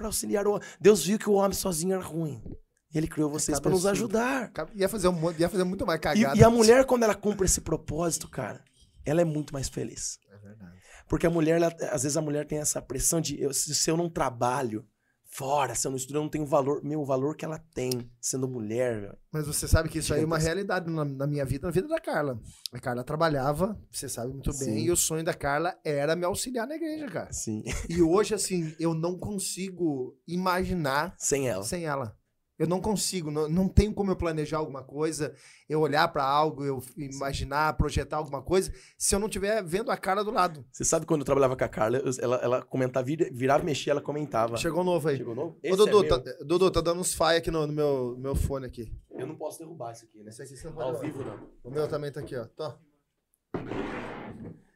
Para auxiliar o homem. Deus viu que o homem sozinho era ruim. E ele criou vocês para nos ajudar. Ia fazer, um, ia fazer muito mais cagada. E, e, a mulher, quando ela cumpre esse propósito, cara, ela é muito mais feliz. É verdade. Porque a mulher, ela, às vezes a mulher tem essa pressão de eu, se eu não trabalho, fora, se eu não estudo, eu não tenho o valor, meu, o valor que ela tem sendo mulher. Mas você sabe que isso aí é uma realidade na, na, minha vida, na vida da Carla. A Carla trabalhava, você sabe muito bem, Sim. e o sonho da Carla era me auxiliar na igreja, cara. Sim. E hoje, assim, eu não consigo imaginar sem ela. Sem ela. Eu não consigo, não, não tenho como eu planejar alguma coisa, eu olhar para algo, eu imaginar, projetar alguma coisa, se eu não estiver vendo a cara do lado. Você sabe quando eu trabalhava com a Carla, ela, ela comentava, virava, mexia, ela comentava. Chegou novo aí. Chegou novo? Esse Ô, Dudu, é tá, Dudu, tá dando uns fai aqui no, no, meu, meu fone aqui. Eu não posso derrubar isso aqui, né? Esse aqui você não pode Ao vivo, não. O meu também tá aqui, ó. Tô.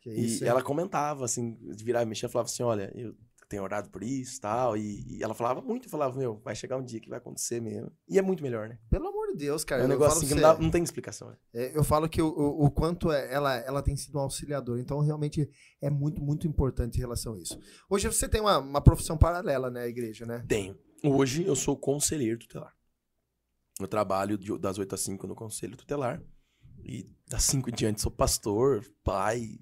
Que e isso, ela comentava, assim, virava e mexia, falava assim, olha, eu tenho orado por isso tal, e, e ela falava muito, falava, meu, vai chegar um dia que vai acontecer mesmo. E é muito melhor, né? Pelo amor de Deus, cara. É um negócio assim que não, dá, não, tem explicação. Né? É, eu falo que o, o, o quanto é, ela, ela tem sido um auxiliador, então realmente é muito, muito importante em relação a isso. Hoje você tem uma, uma profissão paralela, né, igreja, né? Tenho. Hoje eu sou conselheiro tutelar. Eu trabalho de, das 8 às 5 no conselho tutelar. E das 5 em diante sou pastor, pai.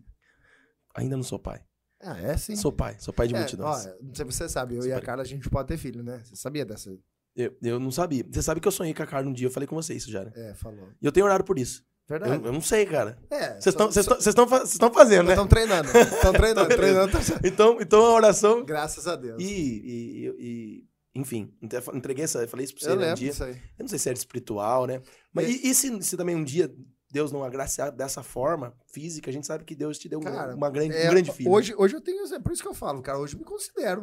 Ainda não sou pai. Ah, é sim. Sou pai, sou pai de é, multidões. Ó, não sei se você sabe, eu sou e a Carla a gente pode ter filho, né? Você sabia dessa? Eu, eu não sabia. Você sabe que eu sonhei com a Carla um dia, eu falei com você isso já, né? É, falou. E eu tenho horário por isso. Verdade. Eu, eu não sei, cara. É. Vocês estão fazendo, né? Estão treinando. Estão treinando, treinando. então, então a oração. Graças a Deus. E, e, e enfim, entreguei essa. Falei isso pra você eu né, um dia. Eu não sei se era espiritual, né? Mas e, e se, se também um dia Deus não agraciar dessa forma física, a gente sabe que Deus te deu cara, uma grande, é, um grande filho. Hoje, hoje eu tenho. É por isso que eu falo, cara. Hoje eu me considero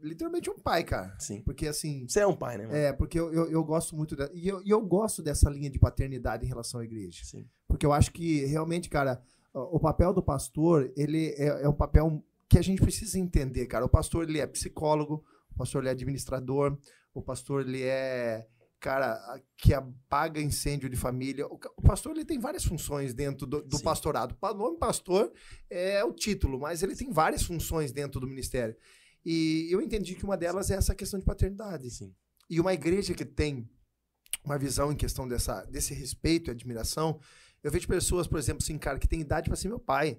literalmente um pai, cara. Sim. Porque assim. Você é um pai, né? Mano? É, porque eu, eu, eu gosto muito. Da, e eu, eu gosto dessa linha de paternidade em relação à igreja. Sim. Porque eu acho que realmente, cara, o papel do pastor, ele é, é um papel que a gente precisa entender, cara. O pastor, ele é psicólogo, o pastor, ele é administrador, o pastor, ele é cara que apaga incêndio de família. O, pastor ele tem várias funções dentro do, do pastorado. O nome pastor é o título, mas ele tem várias funções dentro do ministério. E eu entendi que uma delas é essa questão de paternidade. Sim. E uma igreja que tem uma visão em questão dessa, desse respeito e admiração, eu vejo pessoas, por exemplo, assim, cara, que tem idade para ser meu pai.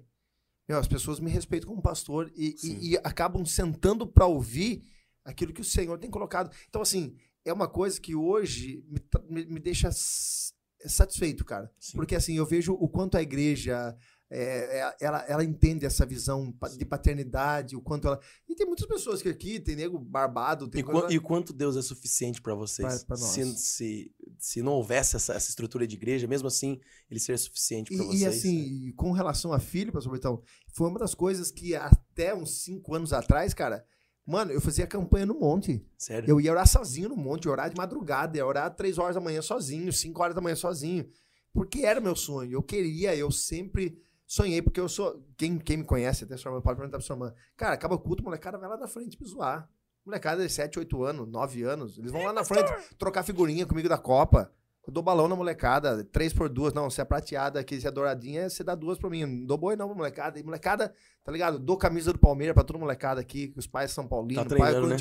Meu, as pessoas me respeitam como pastor e, e, e acabam sentando para ouvir aquilo que o Senhor tem colocado. Então, assim, é uma coisa que hoje me, me, deixa satisfeito, cara. Sim. Porque assim, eu vejo o quanto a igreja é, é, ela, ela entende essa visão de paternidade, o quanto ela. E tem muitas pessoas que aqui, tem nego barbado. Tem e, coisa... e quanto Deus é suficiente para vocês? Pra, pra se, se, se não houvesse essa, essa estrutura de igreja, mesmo assim, ele seria suficiente para vocês. E assim, né? com relação a filho, pastor Bertão, foi uma das coisas que até uns cinco anos atrás, cara, Mano, eu fazia campanha no monte. Sério? Eu ia orar sozinho no monte, orar de madrugada, ia orar três horas da manhã sozinho, cinco horas da manhã sozinho. Porque era meu sonho. Eu queria, eu sempre sonhei, porque eu sou. Quem, quem me conhece, até sua irmã pode perguntar pra sua irmã. Cara, acaba o culto, molecada vai lá na frente me zoar. Molecada de 7, 8 anos, 9 anos. Eles vão lá na frente trocar figurinha comigo da Copa. Eu dou balão na molecada, três por duas. Não, se é prateada aqui, se é douradinha, você dá duas pra mim. Não dou boi não pra molecada. E molecada, tá ligado? Dou camisa do Palmeiras pra toda molecada aqui, que os pais são paulinos, tá pai né?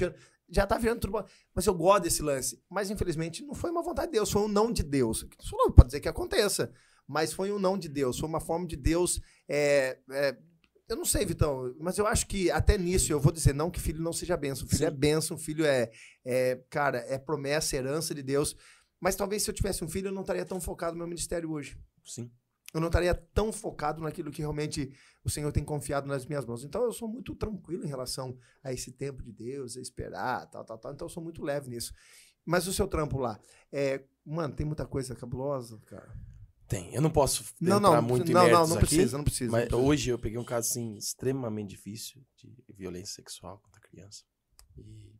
Já tá virando tudo. Mas eu gosto desse lance. Mas infelizmente não foi uma vontade de Deus, foi um não de Deus. Não pode dizer que aconteça. Mas foi um não de Deus, foi uma forma de Deus. É, é, eu não sei, Vitão, mas eu acho que até nisso eu vou dizer não que filho não seja benção. Filho Sim. é benção, filho é, é, cara, é promessa, herança de Deus. Mas talvez se eu tivesse um filho, eu não estaria tão focado no meu ministério hoje. Sim. eu não estaria tão focado naquilo que realmente o Senhor tem confiado nas minhas mãos. Então eu sou muito tranquilo em relação a esse tempo de Deus, a esperar, tal, tal, tal. Então eu sou muito leve nisso. Mas o seu trampo lá, é, mano, tem muita coisa cabulosa, cara. Tem. Eu não posso Não, entrar não, muito em não, não, não aqui, precisa, não precisa. Mas não precisa. hoje eu peguei um caso assim extremamente difícil de violência sexual contra criança. E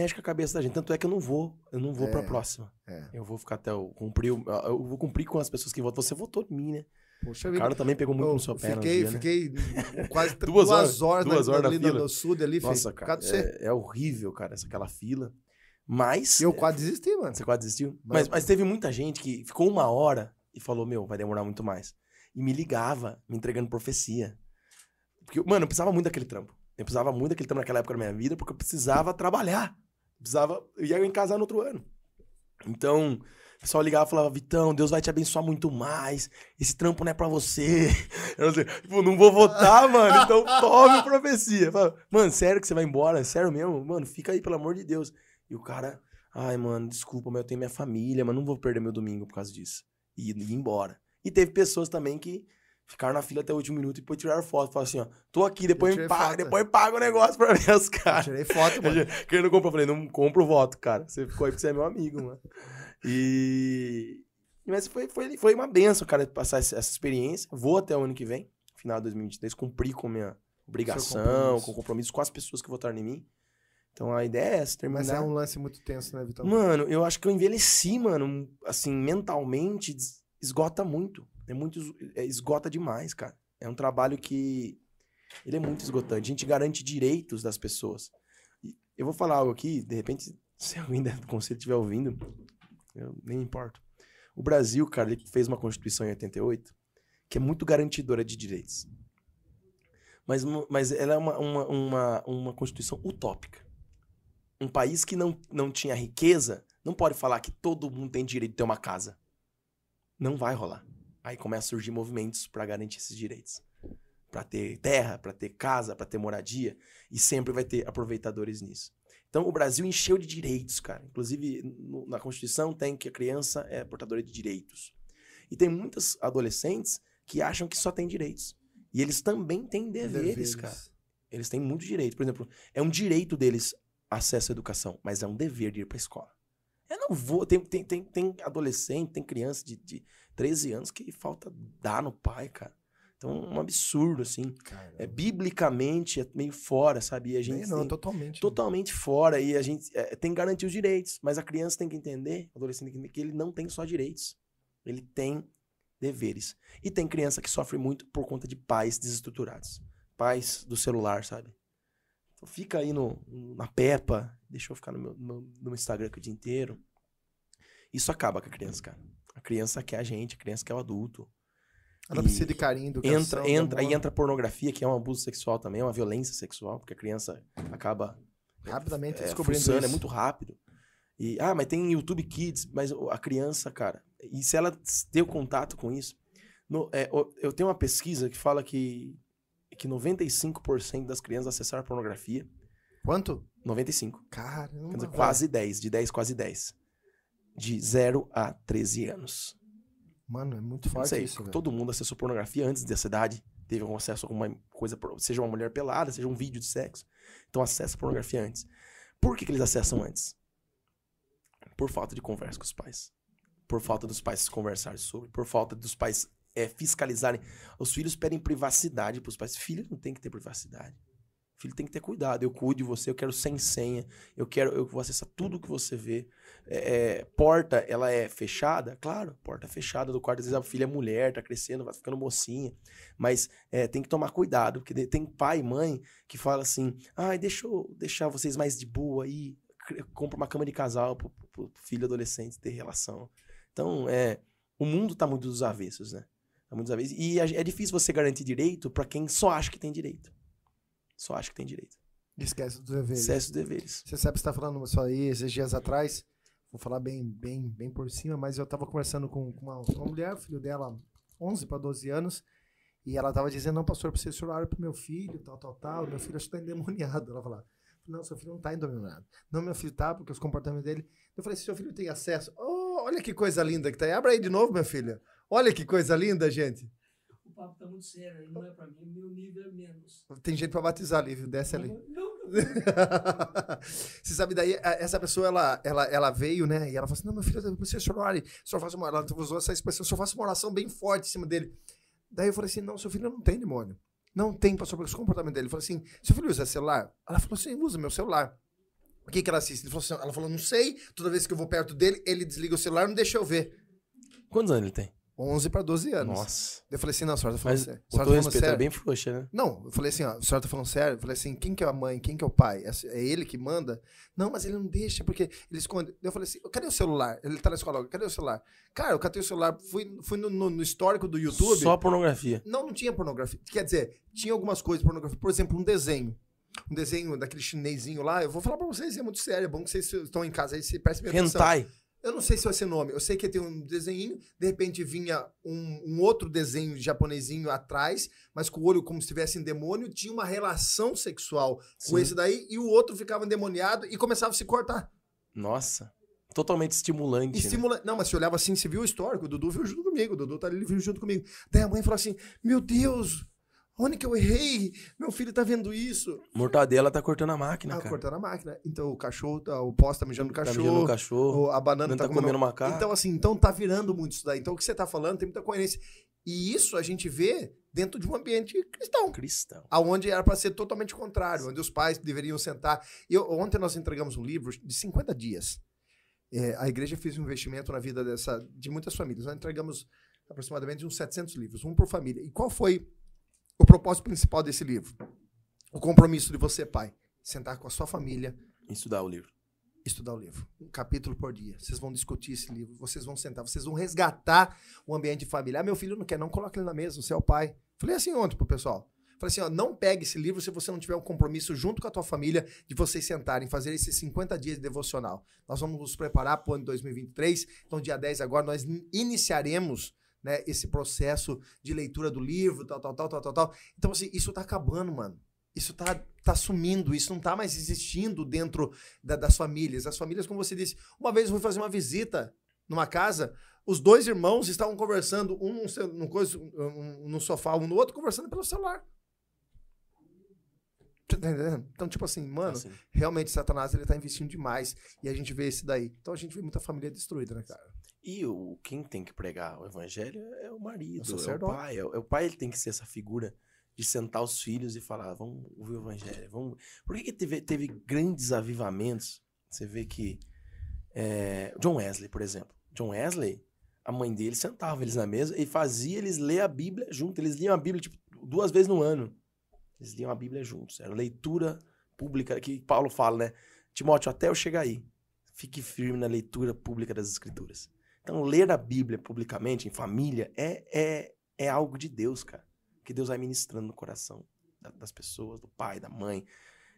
mexe com a cabeça da gente. Tanto é que eu não vou, eu não vou É, pra próxima. é. Eu vou ficar até eu cumprir, o- eu vou cumprir com as pessoas que votam. Você votou em mim, né? Poxa O cara também pegou muito Eu no seu pé fiquei, dia, né? fiquei quase Duas horas, horas, duas horas na ali fila. no sul ali, Nossa, por cara, é, é horrível, cara, essa aquela fila. Mas Eu quase desisti, mano. Você quase desistiu? Mas- Mas, mas teve muita gente que ficou uma hora e falou, meu, vai demorar muito mais. E me ligava, me entregando profecia. Porque, mano, eu precisava muito daquele trampo. Eu precisava muito daquele trampo naquela época da minha vida, porque eu precisava trabalhar. Precisava. Eu ia em casar no outro ano. Então, o pessoal ligava e falava, Vitão, Deus vai te abençoar muito mais. Esse trampo não é pra você. Eu não, tipo, não vou votar, mano. Então tome profecia. Falava, mano, sério que você vai embora? Sério mesmo? Mano, fica aí, pelo amor de Deus. E o cara, ai, mano, desculpa, mas eu tenho minha família, mas não vou perder meu domingo por causa disso. E ir embora. E teve pessoas também que ficaram na fila até o último minuto e depois tiraram foto. Falaram assim, ó, tô aqui, depois me paga, foto. depois paga o negócio pra ver os caras. Tirei foto, mano. Quem não comprou, eu falei, não compra o voto, cara. Você ficou aí porque você é meu amigo, mano. E. Mas foi, foi, foi uma benção, cara, passar essa essa experiência. Vou até o ano que vem, final de 2023, cumprir com minha obrigação, compromisso. com compromisso com as pessoas que votaram em mim. Então a ideia é essa, terminar. Mas é um lance muito tenso, né, Vitão? Mano, eu acho que eu envelheci, mano, assim, mentalmente, esgota muito. É muito, é, esgota demais, cara. É um trabalho que, ele é muito esgotante. A gente garante direitos das pessoas. E eu vou falar algo aqui, de repente, se alguém do conselho estiver ouvindo, eu nem importo. O Brasil, cara, ele fez uma Constituição em 88 que é muito garantidora de direitos. Mas, mas ela é uma, uma, uma, uma Constituição utópica. Um país que não, não tinha riqueza não pode falar que todo mundo tem direito de ter uma casa. Não vai rolar. Aí começa a surgir movimentos para garantir esses direitos. Para ter terra, para ter casa, para ter moradia. E sempre vai ter aproveitadores nisso. Então o Brasil encheu de direitos, cara. Inclusive no- na Constituição tem que a criança é portadora de direitos. E tem muitas adolescentes que acham que só tem direitos. E eles também têm deveres, cara. Eles têm muitos direitos. Por exemplo, é um direito deles acesso à educação, mas é um dever de ir pra escola. Eu não vou. Tem, tem, tem, tem adolescente, tem criança de, de 13 anos que falta dar no pai, cara. Então é um absurdo, assim. Cara, É, biblicamente é meio fora, sabe? E a gente. não, tem- totalmente. totalmente fora e a gente é, tem que garantir os direitos, mas a criança tem que entender, o adolescente tem que entender que ele não tem só direitos, ele tem deveres. E tem criança que sofre muito por conta de pais desestruturados, pais do celular, sabe? Então fica aí no, na pepa, deixa eu ficar no meu, no, no Instagram aqui o dia inteiro. Isso acaba com a criança, cara. A criança quer a gente, a criança quer o adulto. Ela E precisa de carinho, educação. Entra, entra, aí entra pornografia, que é um abuso sexual também, é uma violência sexual, porque a criança acaba Rapidamente é, descobrindo fuçando, isso. é muito rápido. E, ah, mas tem YouTube Kids, mas a criança, cara, e se ela ter o contato com isso? no- é, eu tenho uma pesquisa que fala que, que 95% das crianças acessaram pornografia. Quanto? 95. Caramba. Quer dizer, velho. quase 10, de 10, quase 10. De 0 a 13 anos. Mano, é muito forte sei, isso, velho. todo mundo acessou pornografia antes dessa idade. Teve algum acesso a alguma coisa, seja uma mulher pelada, seja um vídeo de sexo. Então acessa a pornografia antes. Por que, que eles acessam antes? Por falta de conversa com os pais. Por falta dos pais conversarem sobre. Por falta dos pais é, fiscalizarem. Os filhos pedem privacidade para os pais. Filho não tem que ter privacidade. Filho tem que ter cuidado. Eu cuido de você, eu quero sem senha. Eu quero, eu vou acessar tudo que você vê. É, é, porta, ela é fechada? Claro, porta fechada do quarto. Às vezes a filha é mulher, tá crescendo, vai ficando mocinha. Mas é, tem que tomar cuidado, porque tem pai e mãe que fala assim: ai, deixa eu deixar vocês mais de boa aí. Compra uma cama de casal pro, pro- pro filho adolescente ter relação. Então, é, o mundo tá muito dos avessos, né? Dos avessos. E é difícil você garantir direito pra quem só acha que tem direito. Só acha que tem direito. Esquece dos deveres. Excesso de deveres. Você sabe que você tá falando só aí esses dias atrás. Vou falar bem, bem, bem por cima, mas eu tava conversando com com uma, uma mulher, filho dela, 11 para 12 anos, e ela tava dizendo: Não, pastor, preciso celular pro meu filho, tal, tal, tal. Meu filho acho que tá endemoniado. Ela falou: Não, seu filho não tá endemoniado. Não, meu filho tá, porque os comportamentos dele. Eu falei: Se seu filho tem acesso. Oh, olha que coisa linda que tá aí. Abra aí de novo, minha filha. Olha que coisa linda, gente. O papo tá muito sério, não é pra mim, meu nível é menos. Tem gente pra batizar ali, viu? Desce ali. Não, não. Você sabe, daí, essa pessoa, ela, ela, ela veio, né? E ela falou assim: Não, meu filho, você. O senhor faz uma, ela usou essa expressão, o senhor faz uma oração bem forte em cima dele. Daí eu falei assim: Não, seu filho não tem demônio. Não tem, pastor, porque o comportamento dele. Ele falou assim: Seu filho usa celular? Ela falou assim: Usa meu celular. O que, que ela assiste? Ele falou assim, ela falou: Não sei. Toda vez que eu vou perto dele, ele desliga o celular e não deixa eu ver. Quantos anos ele tem? 11 para 12 anos. Nossa. Eu falei assim: Não, a senhora tá falando Mas sério. A o senhora tá falando é sério? bem frouxa, né? Não, eu falei assim, ó, a senhora tá falando sério? Eu falei assim, quem que é a mãe, quem que é o pai? É é ele que manda? Não, mas ele não deixa, porque ele esconde. Eu falei assim, cadê o celular? Ele tá na escola, cadê o celular? Cara, eu catei o celular, fui, fui no, no- no histórico do YouTube. Só pornografia. Não, não tinha pornografia. Quer dizer, tinha algumas coisas pornografia. Por exemplo, um desenho. Um desenho daquele chinesinho lá. Eu vou falar pra vocês, é muito sério. É bom que vocês estão em casa aí, se prestem atenção. Hentai. Eu não sei se é esse nome. Eu sei que tem um desenho, de repente vinha um, um outro desenho japonesinho atrás, mas com o olho como se tivesse em demônio, tinha uma relação sexual com Sim. esse daí, e o outro ficava endemoniado e começava a se cortar. Nossa. Totalmente estimulante. né? Estimula... Não, mas você olhava assim, você viu o histórico, o Dudu viu junto comigo, o Dudu tá ali, viu junto comigo. Daí a mãe falou assim: Meu Deus, onde que eu errei? Meu filho tá vendo isso. Mortadela tá cortando a máquina, Ah, cara. cortando a máquina. Então o cachorro, tá, o pó tá mijando no Tá cachorro. mijando no cachorro. o- A banana tá, tá comendo macaco. Então, assim, então tá virando muito isso daí. Então, o que você tá falando tem muita coerência. E isso a gente vê dentro de um ambiente cristão. Cristão. Aonde era para ser totalmente contrário, onde os pais deveriam sentar. E eu- ontem nós entregamos um livro de 50 dias. É, a igreja fez um investimento na vida dessa, de muitas famílias. Nós entregamos aproximadamente uns 700 livros, um por família. E qual foi o propósito principal desse livro? O compromisso de você, pai, sentar com a sua família, Estudar o livro. estudar o livro, um capítulo por dia. Vocês vão discutir esse livro, vocês vão sentar, vocês vão resgatar o ambiente de família. Ah, meu filho não quer, não coloca ele na mesa, você é o pai. Falei assim ontem pro pessoal. Falei assim, ó, não pegue esse livro se você não tiver um compromisso junto com a tua família de vocês sentarem, fazer esses 50 dias de devocional. Nós vamos nos preparar para o ano 2023. Então, dia 10 agora, nós in- iniciaremos né, esse processo de leitura do livro, tal, tal, tal, tal, tal, tal. Então, assim, isso tá acabando, mano. Isso tá, tá sumindo, isso não tá mais existindo dentro da- das famílias. As famílias, como você disse, uma vez eu fui fazer uma visita numa casa, os dois irmãos estavam conversando, um num coisa, um, no sofá, um no outro, conversando pelo celular. Tá? Então, tipo assim, mano, Assim. realmente Satanás ele tá investindo demais. E a gente vê esse daí. Então a gente vê muita família destruída, né, cara? E o, quem tem que pregar o evangelho é o marido, É o é o sacerdote. pai. É o, é o pai ele tem que ser essa figura de sentar os filhos e falar, vamos ouvir o evangelho. Vamos... Por que, que teve, teve grandes avivamentos? Você vê que é, John Wesley, por exemplo. John Wesley, a mãe dele sentava eles na mesa e fazia eles ler a Bíblia junto. Eles liam a Bíblia tipo, duas vezes no ano. Eles liam a Bíblia juntos. Era leitura pública que Paulo fala, né? Timóteo, até eu chegar aí, fique firme na leitura pública das Escrituras. Então, ler a Bíblia publicamente, em família, é, é, é algo de Deus, cara. Que Deus vai ministrando no coração da- das pessoas, do pai, da mãe.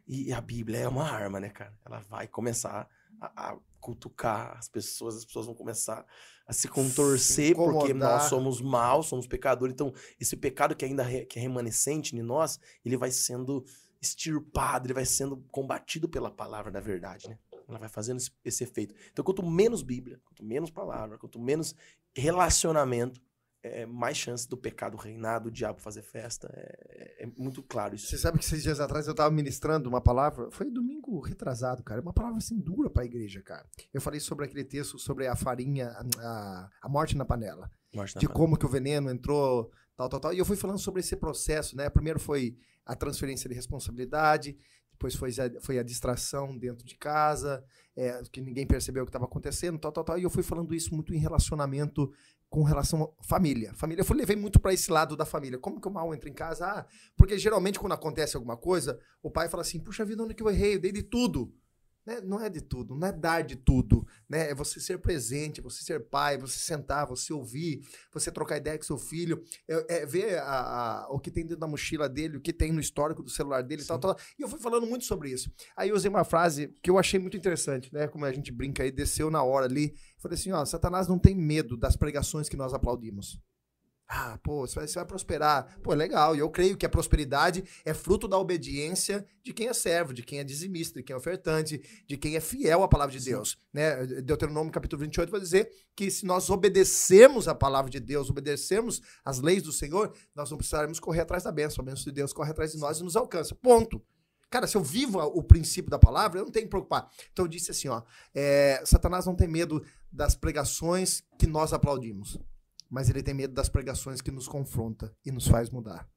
E a Bíblia é uma arma, né, cara? Ela vai começar a, a cutucar as pessoas, as pessoas vão começar a se contorcer, porque incomodar. nós somos maus, somos pecadores. Então, esse pecado que ainda re- que é remanescente em nós, ele vai sendo extirpado, ele vai sendo combatido pela palavra da verdade, né? Ela vai fazendo esse, esse efeito. Então, quanto menos Bíblia, quanto menos palavra, quanto menos relacionamento, é, mais chance do pecado reinar, do diabo fazer festa. É, é muito claro isso. Você sabe que seis dias atrás eu tava ministrando uma palavra, foi domingo retrasado, cara, uma palavra assim dura pra igreja, cara. Eu falei sobre aquele texto sobre a farinha, a, a morte na panela. Morte na de panela. como que o veneno entrou, tal, tal, tal. E eu fui falando sobre esse processo, né? Primeiro foi a transferência de responsabilidade, depois foi a, foi a distração dentro de casa, é, que ninguém percebeu o que estava acontecendo, tal, tal, tal. E eu fui falando isso muito em relacionamento com relação à família. Família, eu fui, levei muito para esse lado da família. Como que o mal entra em casa? Ah, porque geralmente quando acontece alguma coisa, o pai fala assim, puxa vida, onde que eu errei? Eu dei de tudo. Né? Não é de tudo, não é dar de tudo, né? É você ser presente, você ser pai, você sentar, você ouvir, você trocar ideia com seu filho, é, é ver a- a- o que tem dentro da mochila dele, o que tem no histórico do celular dele, e tal, tal. E eu fui falando muito sobre isso. Aí eu usei uma frase que eu achei muito interessante, né? Como a gente brinca aí, desceu na hora ali. Falei assim, ó, Satanás não tem medo das pregações que nós aplaudimos. Ah, pô, você vai, você vai prosperar. Pô, legal. E eu creio que a prosperidade é fruto da obediência de quem é servo, de quem é dizimista, de quem é ofertante, de quem é fiel à palavra de Deus. Né? Deuteronômio capítulo 28 vai dizer que se nós obedecermos a palavra de Deus, obedecermos as leis do Senhor, nós não precisaremos correr atrás da bênção. A bênção de Deus corre atrás de nós e nos alcança. Ponto. Cara, se eu vivo o princípio da palavra, eu não tenho que preocupar. Então eu disse assim, ó, é, Satanás não tem medo das pregações que nós aplaudimos mas ele tem medo das pregações que nos confronta e nos faz mudar.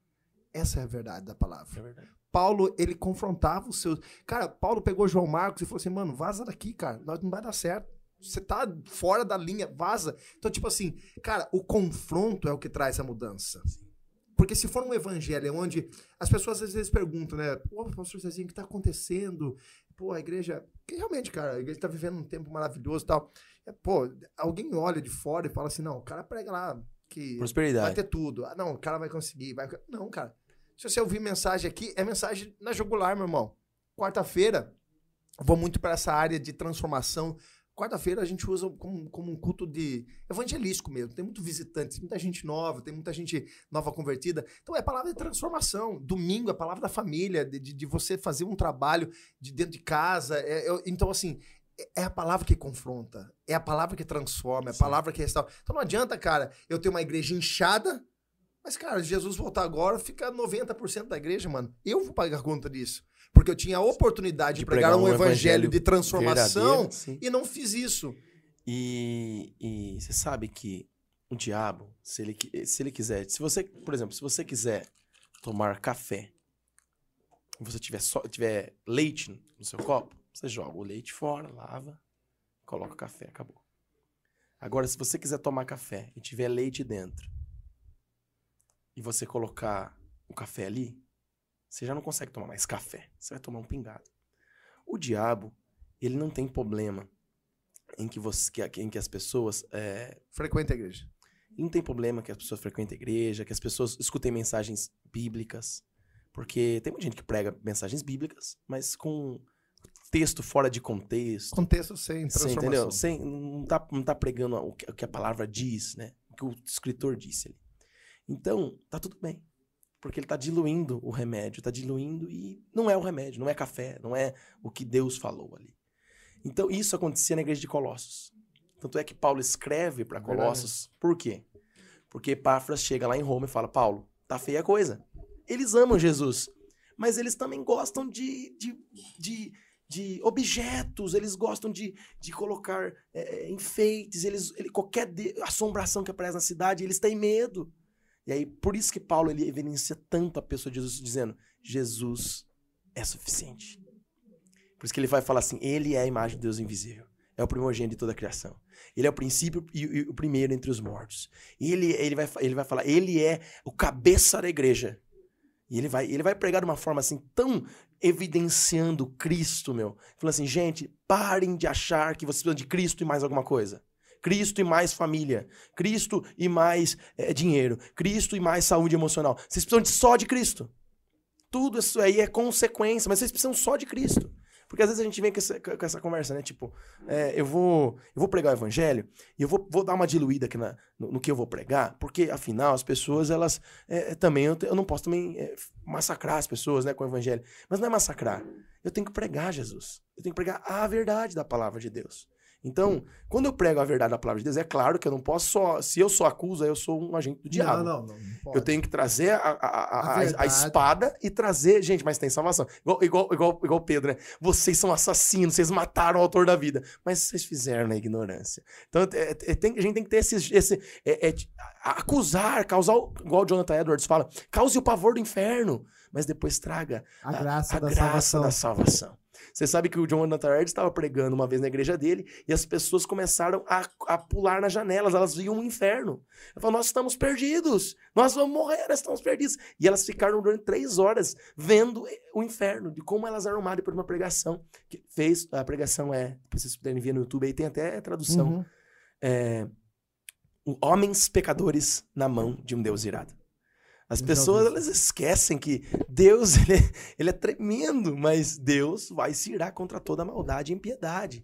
Essa é a verdade da palavra. É verdade. Paulo, ele confrontava os seus. Cara, Paulo pegou João Marcos e falou assim: mano, vaza daqui, cara. Não vai dar certo. Você tá fora da linha, vaza. Então, tipo assim, cara, o confronto é o que traz a mudança. Porque se for um evangelho onde as pessoas às vezes perguntam, né? Pô, pastor Cezinho, o que tá acontecendo? Pô, a igreja. Realmente, cara, a igreja tá vivendo um tempo maravilhoso e tal. É, pô, alguém olha de fora e fala assim: não, o cara prega lá que Prosperidade. vai ter tudo. Ah, não, o cara vai conseguir. Vai... Não, cara. Se você ouvir mensagem aqui, é mensagem na jugular, meu irmão. Quarta-feira, vou muito para essa área de transformação. Quarta-feira a gente usa como, como, um culto de evangelístico mesmo. Tem muito visitante, muita gente nova, tem muita gente nova convertida. Então é a palavra de transformação. Domingo é a palavra da família, de, de, você fazer um trabalho de dentro de casa. É, é, então, assim, é a palavra que confronta, é a palavra que transforma, é a palavra que restaura. Então não adianta, cara, eu ter uma igreja inchada, mas, cara, Jesus voltar agora, fica 90% da igreja, mano. Eu vou pagar conta disso. Porque eu tinha a oportunidade de, de pregar, um, evangelho, evangelho de transformação e não fiz isso. E, e você sabe que o diabo, se ele, se ele quiser, se você, por exemplo, se você quiser tomar café, e você tiver, só, tiver leite no seu copo, você joga o leite fora, lava, coloca o café, acabou. Agora, se você quiser tomar café e tiver leite dentro, e você colocar o café ali, você já não consegue tomar mais café. Você vai tomar um pingado. O diabo, ele não tem problema em que, você, em que as pessoas. É... Frequentem a igreja. Não tem problema que as pessoas frequentem a igreja, que as pessoas escutem mensagens bíblicas. Porque tem muita gente que prega mensagens bíblicas, mas com texto fora de contexto. Contexto sem transformação. Sem, entendeu? Sem, não, tá, não tá pregando o que, o que a palavra diz, né? O que o escritor disse ali. Então, tá tudo bem. Porque ele tá diluindo o remédio, tá diluindo e não é o remédio, não é café, não é o que Deus falou ali. Então, isso acontecia na igreja de Colossos. Tanto é que Paulo escreve para Colossos. Por quê? Porque Epáfras chega lá em Roma e fala: Paulo, tá feia a coisa. Eles amam Jesus, mas eles também gostam de, de, de de objetos, eles gostam de, de colocar é, enfeites, eles, ele, qualquer de, assombração que aparece na cidade, eles têm medo. E aí, por isso que Paulo ele evidencia tanto a pessoa de Jesus, dizendo: Jesus é suficiente. Por isso que ele vai falar assim: Ele é a imagem de Deus invisível. É o primogênito de toda a criação. Ele é o princípio e, e o primeiro entre os mortos. Ele, ele, vai, ele vai falar: Ele é o cabeça da igreja. E ele vai, ele vai pregar de uma forma assim tão evidenciando Cristo, meu. Falando assim, gente, parem de achar que vocês precisam de Cristo e mais alguma coisa. Cristo e mais família. Cristo e mais é, dinheiro. Cristo e mais saúde emocional. Vocês precisam de, só de Cristo. Tudo isso aí é consequência, mas vocês precisam só de Cristo. Porque às vezes a gente vem com essa, com essa conversa, né? Tipo, é, eu, vou, eu vou pregar o evangelho e eu vou, vou dar uma diluída aqui na, no, no, que eu vou pregar, porque afinal as pessoas, elas é, também, eu, eu, não posso também é, massacrar as pessoas né, com o evangelho. Mas não é massacrar. Eu tenho que pregar Jesus. Eu tenho que pregar a verdade da palavra de Deus. Então, quando eu prego a verdade da palavra de Deus, é claro que eu não posso só. Se eu sou acusa, eu sou um agente do diabo. Não, não, não. não eu tenho que trazer a, a, a, a, espada e trazer. Gente, mas tem salvação. Igual, igual, igual, igual Pedro, né? Vocês são assassinos, vocês mataram o autor da vida. Mas vocês fizeram na ignorância. Então, é, é, tem, a gente tem que ter esse. esse é, é, acusar, causar. Igual o Jonathan Edwards fala, cause o pavor do inferno, mas depois traga a graça, da, graça salvação. da salvação. Você sabe que o John Nathan estava pregando uma vez na igreja dele e as pessoas começaram a, a pular nas janelas, elas viam um inferno. Ela falou, nós estamos perdidos, nós vamos morrer, nós estamos perdidos. E elas ficaram durante três horas vendo o inferno, de como elas eram arrumadas por uma pregação. que fez A pregação é, vocês puderem ver no YouTube, aí tem até tradução. Uhum. É, homens pecadores na mão de um Deus irado. As pessoas elas esquecem que Deus ele é, ele é tremendo, mas Deus vai se irar contra toda maldade e impiedade.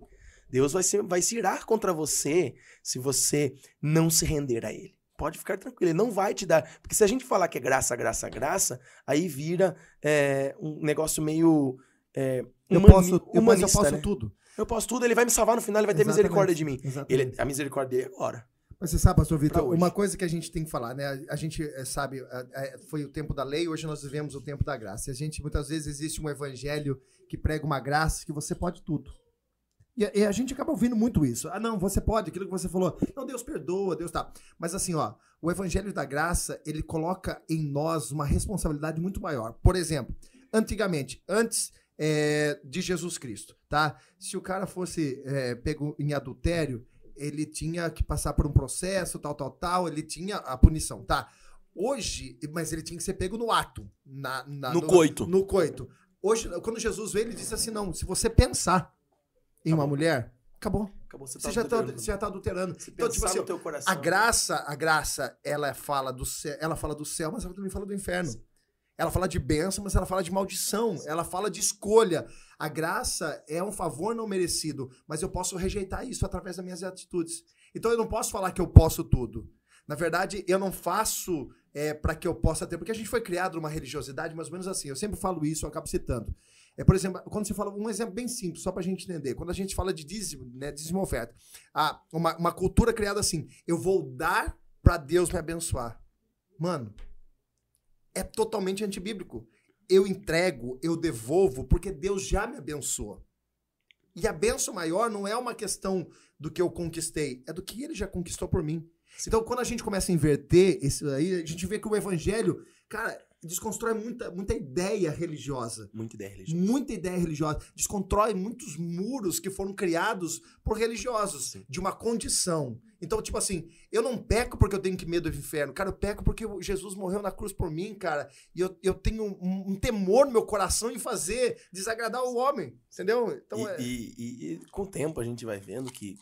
Deus vai se, vai se irar contra você se você não se render a Ele. Pode ficar tranquilo, ele não vai te dar. Porque se a gente falar que é graça, graça, graça, aí vira é, um negócio meio. É, Eu posso, eu, mas eu humanista, posso né? tudo. Eu posso tudo, ele vai me salvar no final, ele vai ter Exatamente, misericórdia de mim. Ele, a misericórdia dele é agora. Mas você sabe, pastor Vitor, uma coisa que a gente tem que falar, né? A- gente eh, sabe, eh, foi o tempo da lei, hoje nós vivemos o tempo da graça. A gente, muitas vezes, existe um evangelho que prega uma graça que você pode tudo. E a, e a gente acaba ouvindo muito isso. Ah, não, você pode, aquilo que você falou. Não, Deus perdoa, Deus tá. Mas assim, ó, o evangelho da graça, ele coloca em nós uma responsabilidade muito maior. Por exemplo, antigamente, antes eh, de Jesus Cristo, tá? Se o cara fosse eh, pego em adultério, ele tinha que passar por um processo, tal, tal, tal, ele tinha a punição, tá? Hoje, mas ele tinha que ser pego no ato, na, na- No coito. No coito. Hoje, quando Jesus veio, ele disse assim: não, se você pensar em uma Acabou. mulher, acabou. Acabou, você, Você já, tá, você já tá adulterando. Se Então, tipo assim, no coração. a graça, a graça, ela fala do céu, ela fala do céu, mas ela também fala do inferno. Ela fala de bênção, mas ela fala de maldição. Ela fala de escolha. A graça é um favor não merecido, mas eu posso rejeitar isso através das minhas atitudes. Então eu não posso falar que eu posso tudo. Na verdade, eu não faço é, para que eu possa ter, porque a gente foi criado numa religiosidade mais ou menos assim. Eu sempre falo isso, eu acabo citando. É, por exemplo, quando você fala, um exemplo bem simples, só pra gente entender. Quando a gente fala de dízimo, né, dízimo oferta, uma, uma cultura criada assim, eu vou dar pra Deus me abençoar. Mano, é totalmente antibíblico. Eu entrego, eu devolvo, porque Deus já me abençoa. E a benção maior não é uma questão do que eu conquistei, é do que ele já conquistou por mim. Então, quando a gente começa a inverter isso aí, a gente vê que o evangelho, cara, desconstrói muita, muita ideia religiosa. Muita ideia religiosa. Muita ideia religiosa. Desconstrói muitos muros que foram criados por religiosos, Sim. de uma condição. Então, tipo assim, eu não peco porque eu tenho que medo do inferno. Cara, eu peco porque Jesus morreu na cruz por mim, cara. E eu, eu tenho um, um temor no meu coração em fazer desagradar o homem. Entendeu? Então, e, é... e- e- e com o tempo a gente vai vendo que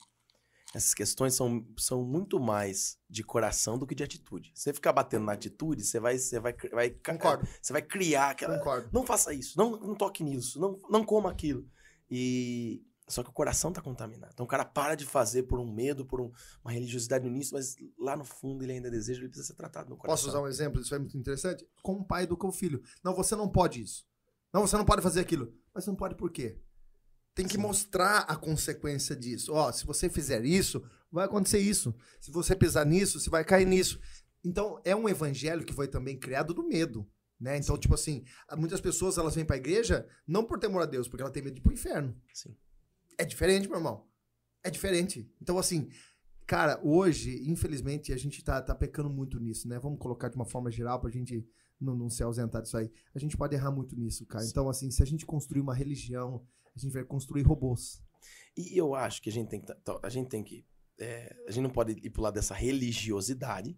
essas questões são, são muito mais de coração do que de atitude. Você ficar batendo na atitude, você vai, você vai, vai, Concordo. você vai criar aquela. Concordo. Não faça isso, não, não toque nisso, não, não coma aquilo. E só que o coração tá contaminado. Então o cara para de fazer por um medo, por um- uma religiosidade no início, mas lá no fundo ele ainda deseja, ele precisa ser tratado no coração. Posso usar um exemplo? Isso é muito interessante. Como um pai educa o filho. Não, você não pode isso. Não, você não pode fazer aquilo. Mas você não pode por quê? Tem que Sim. mostrar a consequência disso. Ó, se você fizer isso, vai acontecer isso. Se você pisar nisso, você vai cair nisso. Então, é um evangelho que foi também criado do medo. Né? Então, tipo assim, muitas pessoas elas vêm pra igreja não por temor a Deus, porque ela tem medo de ir pro inferno. Sim. É diferente, meu irmão. É diferente. Então, assim, cara, hoje, infelizmente, a gente tá, tá pecando muito nisso, né? Vamos colocar de uma forma geral pra gente não, não se ausentar disso aí. A gente pode errar muito nisso, cara. Sim. Então, assim, se a gente construir uma religião, a gente vai construir robôs. E eu acho que a gente tem que. A gente tem que. é, a gente não pode ir pro lado dessa religiosidade.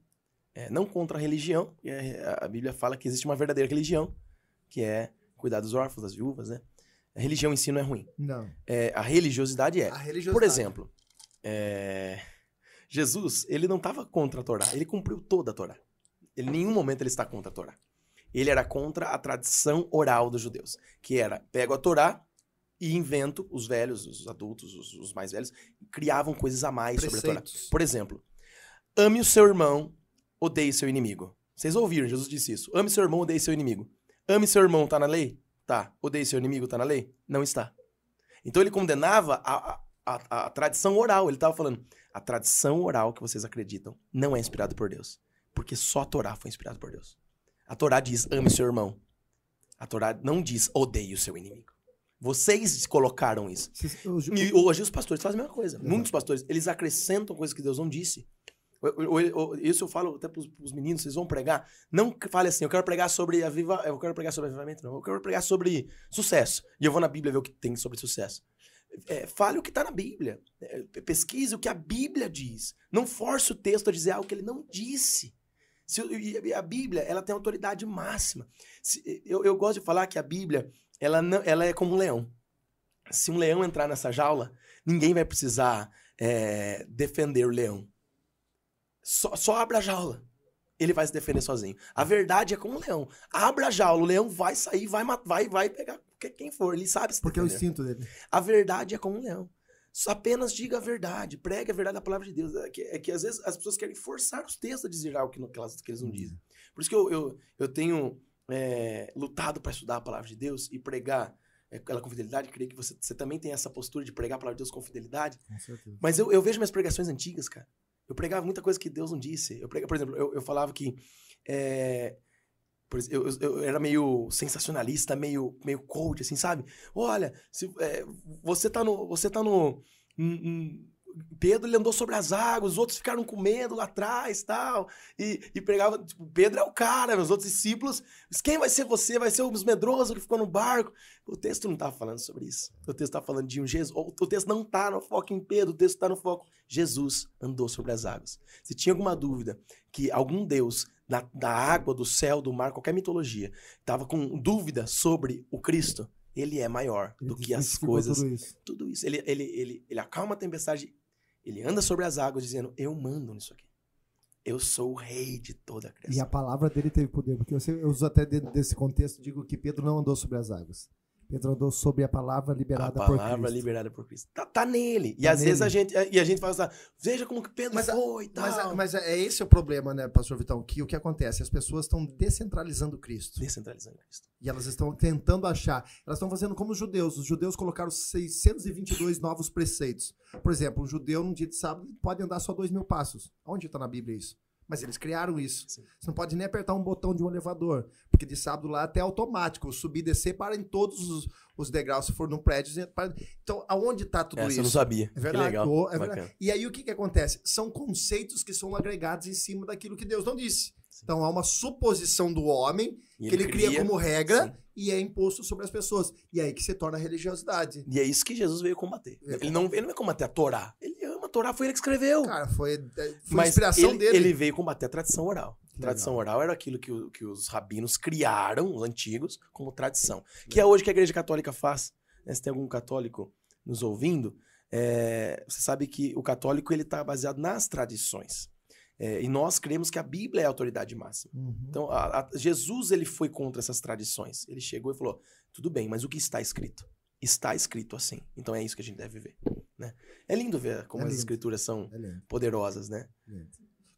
é, não contra a religião. é, a Bíblia fala que existe uma verdadeira religião, que é cuidar dos órfãos, das viúvas, né? A religião em si não é ruim. Não. É, a religiosidade é. A religiosidade. Por exemplo, é, Jesus, ele não estava contra a Torá, ele cumpriu toda a Torá. Em nenhum momento ele está contra a Torá. Ele era contra a tradição oral dos judeus, que era, pego a Torá e invento, os velhos, os adultos, os, os mais velhos, criavam coisas a mais sobre a Torá. Preceitos. Por exemplo, ame o seu irmão, odeie seu inimigo. Vocês ouviram, Jesus disse isso. Ame seu irmão, odeie seu inimigo. Ame seu irmão, tá na lei? Tá. Odeie seu inimigo, tá na lei? Não está. Então ele condenava a, a, a, a tradição oral. Ele estava falando, a tradição oral que vocês acreditam não é inspirada por Deus. Porque só a Torá foi inspirada por Deus. A Torá diz, ame seu irmão. A Torá não diz, odeie o seu inimigo. Vocês colocaram isso. E hoje os pastores fazem a mesma coisa. Muitos pastores, eles acrescentam coisas que Deus não disse. Eu- eu- eu- Isso eu falo até pros, pros meninos, vocês vão pregar. Não fale assim, eu quero pregar sobre aviva, eu quero pregar sobre avivamento, não. Eu quero pregar sobre sucesso. E eu vou na Bíblia ver o que tem sobre sucesso. É, fale o que está na Bíblia. É, pesquise o que a Bíblia diz. Não force o texto a dizer algo que ele não disse. Se, a Bíblia, ela tem autoridade máxima. Se- eu, eu gosto de falar que a Bíblia, ela, não, ela é como um leão. Se um leão entrar nessa jaula, ninguém vai precisar é, defender o leão. Só, só abra a jaula. Ele vai se defender sozinho. A verdade é como um leão. Abra a jaula, o leão vai sair, vai, vai, vai pegar quem for. Ele sabe se Porque é o instinto dele. A verdade é como um leão. Só apenas diga a verdade, pregue a verdade da palavra de Deus. É que, é que às vezes as pessoas querem forçar os textos a dizer algo que, não, que, elas, que eles não dizem. Por isso que eu, eu, eu tenho é, lutado para estudar a palavra de Deus e pregar é, ela com fidelidade. Creio que você, você também tem essa postura de pregar a palavra de Deus com fidelidade. Com. Mas eu, eu vejo minhas pregações antigas, cara. Eu pregava muita coisa que Deus não disse. Eu pregava, por exemplo, eu, eu falava que. é, eu, eu, eu era meio sensacionalista, meio, meio coach, assim, sabe? Olha, se, é, você tá no. Você tá no. hum, hum, Pedro ele andou sobre as águas, os outros ficaram com medo lá atrás tal. E, e pregava, tipo, Pedro é o cara, os outros discípulos. "Mas Quem vai ser você? Vai ser os medrosos que ficou no barco. O texto não tá falando sobre isso. O texto tá falando de um Jesus. O o texto não tá no foco em Pedro, o texto tá no foco. Jesus andou sobre as águas. Se tinha alguma dúvida que algum Deus da, da água, do céu, do mar, qualquer mitologia, tava com dúvida sobre o Cristo, ele é maior Ele do que as coisas Tudo isso. tudo isso. Ele, ele, ele, ele acalma a tempestade, ele anda sobre as águas dizendo: Eu mando nisso aqui. Eu sou o rei de toda a E a criação. palavra dele teve poder, porque eu, eu uso até dentro desse contexto, digo que Pedro não andou sobre as águas. Pedro andou sobre a palavra A liberada por palavra Cristo. liberada por Cristo. Tá, tá nele. E Tá às vezes nele. a gente, e a gente fala assim: Veja como que Pedro Mas a- foi e Mas, tal. mas é esse o problema, né, pastor Vitão? Que o que acontece? As pessoas estão descentralizando Cristo. Descentralizando Cristo. E elas estão tentando achar. Elas estão fazendo como os judeus. Os judeus colocaram 622 novos preceitos. Por exemplo, um judeu num dia de sábado pode andar só dois mil passos. Onde está na Bíblia isso? Mas eles criaram isso. Sim. Você não pode nem apertar um botão de um elevador. Porque de sábado lá até é automático. Subir e descer para em todos os, os degraus. Se for no prédio. para- Então, aonde está tudo Essa isso? eu não sabia. É verdade. Legal. É verdade. E aí o que, que acontece? São conceitos que são agregados em cima daquilo que Deus não disse. Então há uma suposição do homem E que ele cria, como regra sim. e é imposto sobre as pessoas. E aí que se torna a religiosidade. E é isso que Jesus veio combater. Veio Ele não, ele não veio combater a Torá. Ele ama a Torá, foi ele que escreveu. Cara, foi, é, foi a Mas inspiração ele, dele. ele veio combater a tradição oral. Que tradição legal. oral era aquilo que, o- que os rabinos criaram, os antigos, como tradição. Que é hoje que a igreja católica faz. né? Se tem algum católico nos ouvindo, é, você sabe que o católico ele está baseado nas tradições. É, e nós cremos que a Bíblia é a autoridade máxima. Uhum. Então, a- a- Jesus ele foi contra essas tradições. Ele chegou e falou: tudo bem, mas o que está escrito? Está escrito assim. Então é isso que a gente deve ver. Né? É lindo ver como É as lindo. escrituras são É poderosas, né?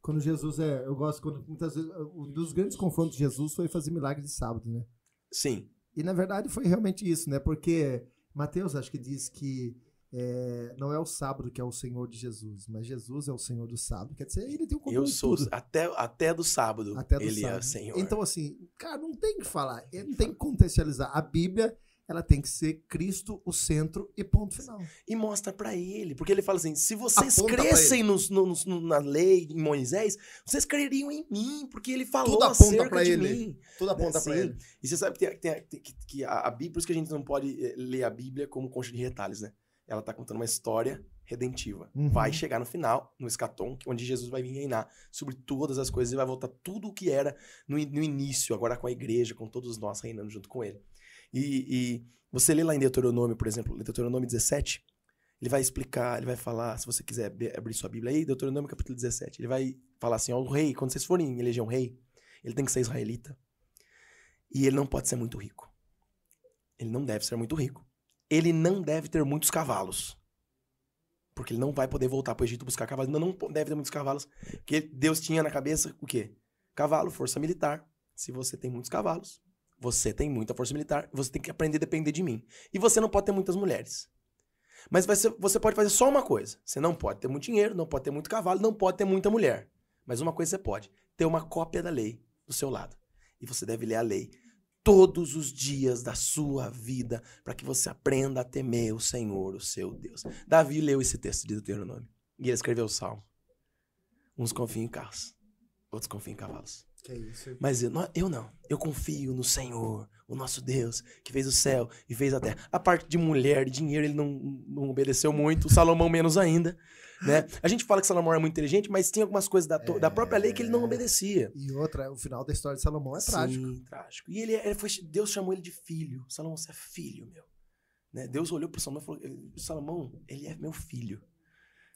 Quando Jesus é. Eu gosto quando muitas vezes. Um dos grandes confrontos de Jesus foi fazer milagre de sábado, né? Sim. E na verdade foi realmente isso, né? Porque Mateus acho que diz que é, não é o sábado que é o Senhor de Jesus, mas Jesus é o Senhor do sábado. Quer dizer, ele tem o Eu controle de sou tudo. até, até do sábado. Até do ele é sábado. o Senhor. Então, assim, cara, não tem que falar. Não tem que contextualizar. A Bíblia, ela tem que ser Cristo o centro e ponto final. e mostra pra ele, porque ele fala assim: se vocês Aponta crescem nos- nos- no- na lei em Moisés, vocês creriam em mim, porque ele falou Tudo aponta pra de ele. mim. Tudo aponta Né, pra sim. ele. E você sabe que, tem- tem- que, que a, a Bíblia, por isso que a gente não pode eh, ler a Bíblia como concha de retalhos, né? Ela tá contando uma história redentiva. Uhum. Vai chegar no final, no escatom, onde Jesus vai vir reinar sobre todas as coisas e vai voltar tudo o que era no, no início, agora com a igreja, com todos nós reinando junto com ele. E, e você lê lá em Deuteronômio, por exemplo, Deuteronômio 17, ele vai explicar, ele vai falar, se você quiser abrir sua Bíblia aí, Deuteronômio capítulo 17, ele vai falar assim, ó, o rei, quando vocês forem eleger um rei, ele tem que ser israelita. E ele não pode ser muito rico. Ele não deve ser muito rico. Ele não deve ter muitos cavalos. Porque ele não vai poder voltar para o Egito buscar cavalos. Não, não deve ter muitos cavalos. Porque Deus tinha na cabeça o quê? Cavalo, força militar. Se você tem muitos cavalos, você tem muita força militar, você tem que aprender a depender de mim. E você não pode ter muitas mulheres. Mas você pode fazer só uma coisa. Você não pode ter muito dinheiro, não pode ter muito cavalo, não pode ter muita mulher. Mas uma coisa você pode: ter uma cópia da lei do seu lado. E você deve ler a lei todos os dias da sua vida para que você aprenda a temer o Senhor, o seu Deus. Davi leu esse texto de Deuteronômio e ele escreveu o salmo. Uns confiam em carros, outros confiam em cavalos. Que isso. Mas eu não, eu não. Eu confio no Senhor, o nosso Deus, que fez o céu e fez a terra. A parte de mulher e dinheiro, ele não, não obedeceu muito, Salomão menos ainda. Né? A gente fala que Salomão era muito inteligente, mas tinha algumas coisas da, to- da própria lei que ele não obedecia. E outra, o final da história de Salomão é Sim, trágico. trágico. E ele, ele foi, Deus chamou ele de filho. Salomão, você é filho, meu. Né? Deus olhou para Salomão e falou: Salomão, ele é meu filho.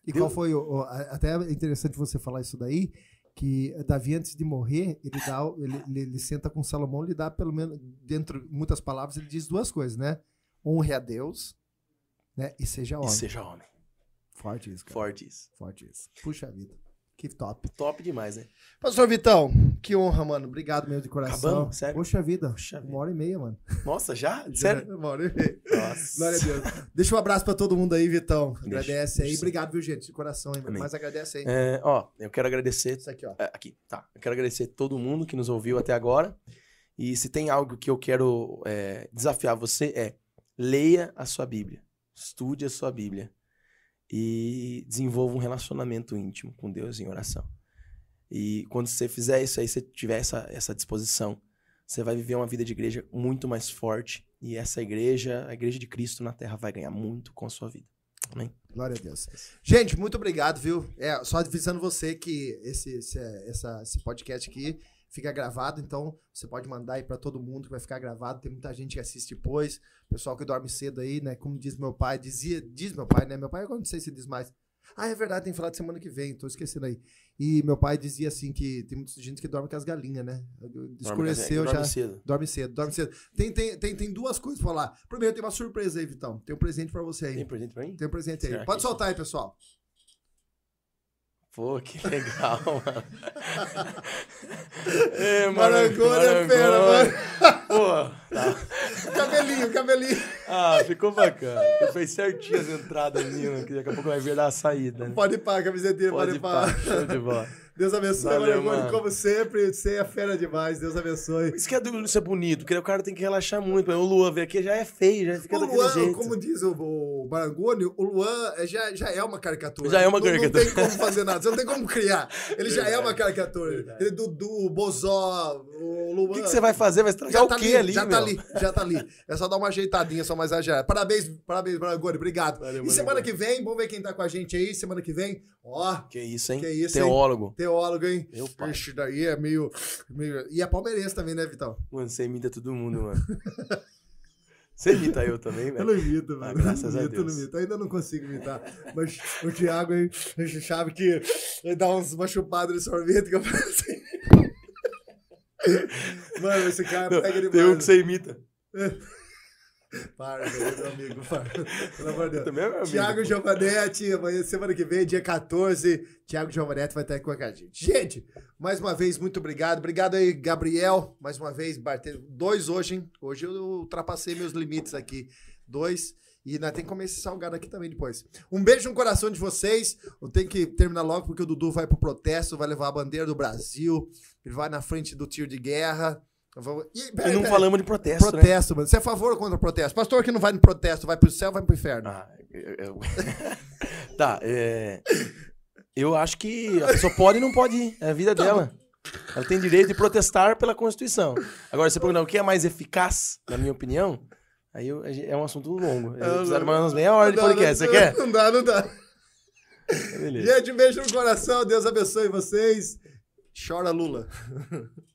E Deu- qual foi o, o- Até é interessante você falar isso daí, que Davi, antes de morrer, ele, dá, ele, ele, ele senta com Salomão, ele dá pelo menos, dentro de muitas palavras, ele diz duas coisas, né? Honre a Deus, né? E seja E homem. seja homem. Forte isso, cara. Forte isso. Forte isso. Puxa vida. Que top. Top demais, né? Pastor Vitão, que honra, mano. Obrigado. Mesmo de coração. Acabamos? Sério? Poxa vida. Vida. Uma hora e meia, mano. Nossa, já? Sério? Uma hora e meia. Nossa. Glória a Deus. Deixa um abraço pra todo mundo aí, Vitão. Deixa. Agradece aí. Deixa. Obrigado, viu, gente? De coração, hein? Amém. Mas agradece aí. É, ó, eu quero agradecer Isso aqui, ó. É, aqui, tá. Eu quero agradecer todo mundo que nos ouviu até agora. E se tem algo que eu quero é, desafiar você é leia a sua Bíblia, estude a sua Bíblia e desenvolva um relacionamento íntimo com Deus em oração. E quando você fizer isso aí, você tiver essa, essa disposição, você vai viver uma vida de igreja muito mais forte e essa igreja, a igreja de Cristo na Terra, vai ganhar muito com a sua vida. Amém? Glória a Deus. Gente, muito obrigado, viu? É, só avisando você que esse, esse, essa- esse podcast aqui fica gravado, então você pode mandar aí pra todo mundo que vai ficar gravado. Tem muita gente que assiste depois, pessoal que dorme cedo aí, né? Como diz meu pai, dizia, diz meu pai, né? Meu pai, eu não sei se diz mais. Ah, é verdade, tem que falar de semana que vem, tô esquecendo aí. E meu pai dizia assim que tem muita gente que dorme com as galinhas, né? Escureceu Dorme já. cedo. Dorme cedo, dorme cedo. Tem, tem, tem, tem duas coisas pra falar. Primeiro, tem uma surpresa aí, Vitão. Tem um presente pra você aí. Tem presente pra mim? Tem um presente aí. Será Pode que- soltar aí, pessoal. Pô, que legal, mano. é, Marangona é fera, mano. Pô, tá. Cabelinho, cabelinho. Ah, ficou bacana. Ele fez certinho as entradas minhas, que daqui a pouco vai vir dar a saída, né? Pode ir pra camisetinha, pode, Pode ir pra. show de bola. Deus abençoe, Valeu, mano. como sempre. Você é fera demais. Deus abençoe. Isso que é do ser bonito, porque o cara tem que relaxar muito. O Luan ver aqui já é feio, já fica O Luan, jeito. como diz o, o Marangoni, o Luan é- já, já é uma caricatura. Já é uma Não- caricatura. Não, tem como fazer nada, você não tem como criar. Ele já é uma caricatura. Ele, Dudu, o Bozó, o Luan. O que, que você vai fazer? Vai estragar Já o tá quê ali, já meu? tá ali, já tá ali. É só dar uma ajeitadinha, só mais exagerada. Parabéns, parabéns, Marangoni, obrigado. Valeu, e semana que vem, vamos ver quem tá com a gente aí. Semana que vem, ó, Que isso, hein? Que isso, hein? Teólogo. hein? Meu pai. Ixi, daí é meio, meio. E é palmeirense também, né, Vitão? Mano, você imita todo mundo, mano. Você imita eu também, Eu velho? não imito, mano. Ah, graças eu não a imito, eu Deus. não imito. Ainda não consigo imitar. Mas o Thiago a gente sabe que ele dá uns, uma chupada de sorvete que eu faço assim. Mano, esse cara Não, pega demais. Tem um que você imita. Para, meu amigo. Pelo amor de Deus. É. Tiago pô. Giovanetti, amanhã, semana que vem, dia 14, Tiago Giovanetti vai estar aqui com a gente. Gente, mais uma vez, muito obrigado. Obrigado aí, Gabriel, mais uma vez, bater dois hoje, hein? Hoje eu ultrapassei meus limites aqui. Dois. E nós temos que comer esse salgado aqui também depois. Um beijo no coração de vocês. Eu tenho que terminar logo porque o Dudu vai pro protesto, vai levar a bandeira do Brasil. Ele vai na frente do tiro de guerra. Vou- E peraí, não peraí. falamos de protesto, né? Protesto, mano. Você é a favor ou contra o protesto? Pastor que não vai no protesto, vai pro céu, vai pro inferno. Ah, eu- eu- tá, é... Eu acho que a pessoa pode e não pode ir. É a vida dela. Ela tem direito de protestar pela Constituição. Agora, você perguntar o que é mais eficaz, na minha opinião, aí eu- é um assunto longo. Eu mais umas meia hora de podcast. Você quer? Não dá, não dá. Beleza. Gente, beijo no coração. Deus abençoe vocês. Chora, Lula.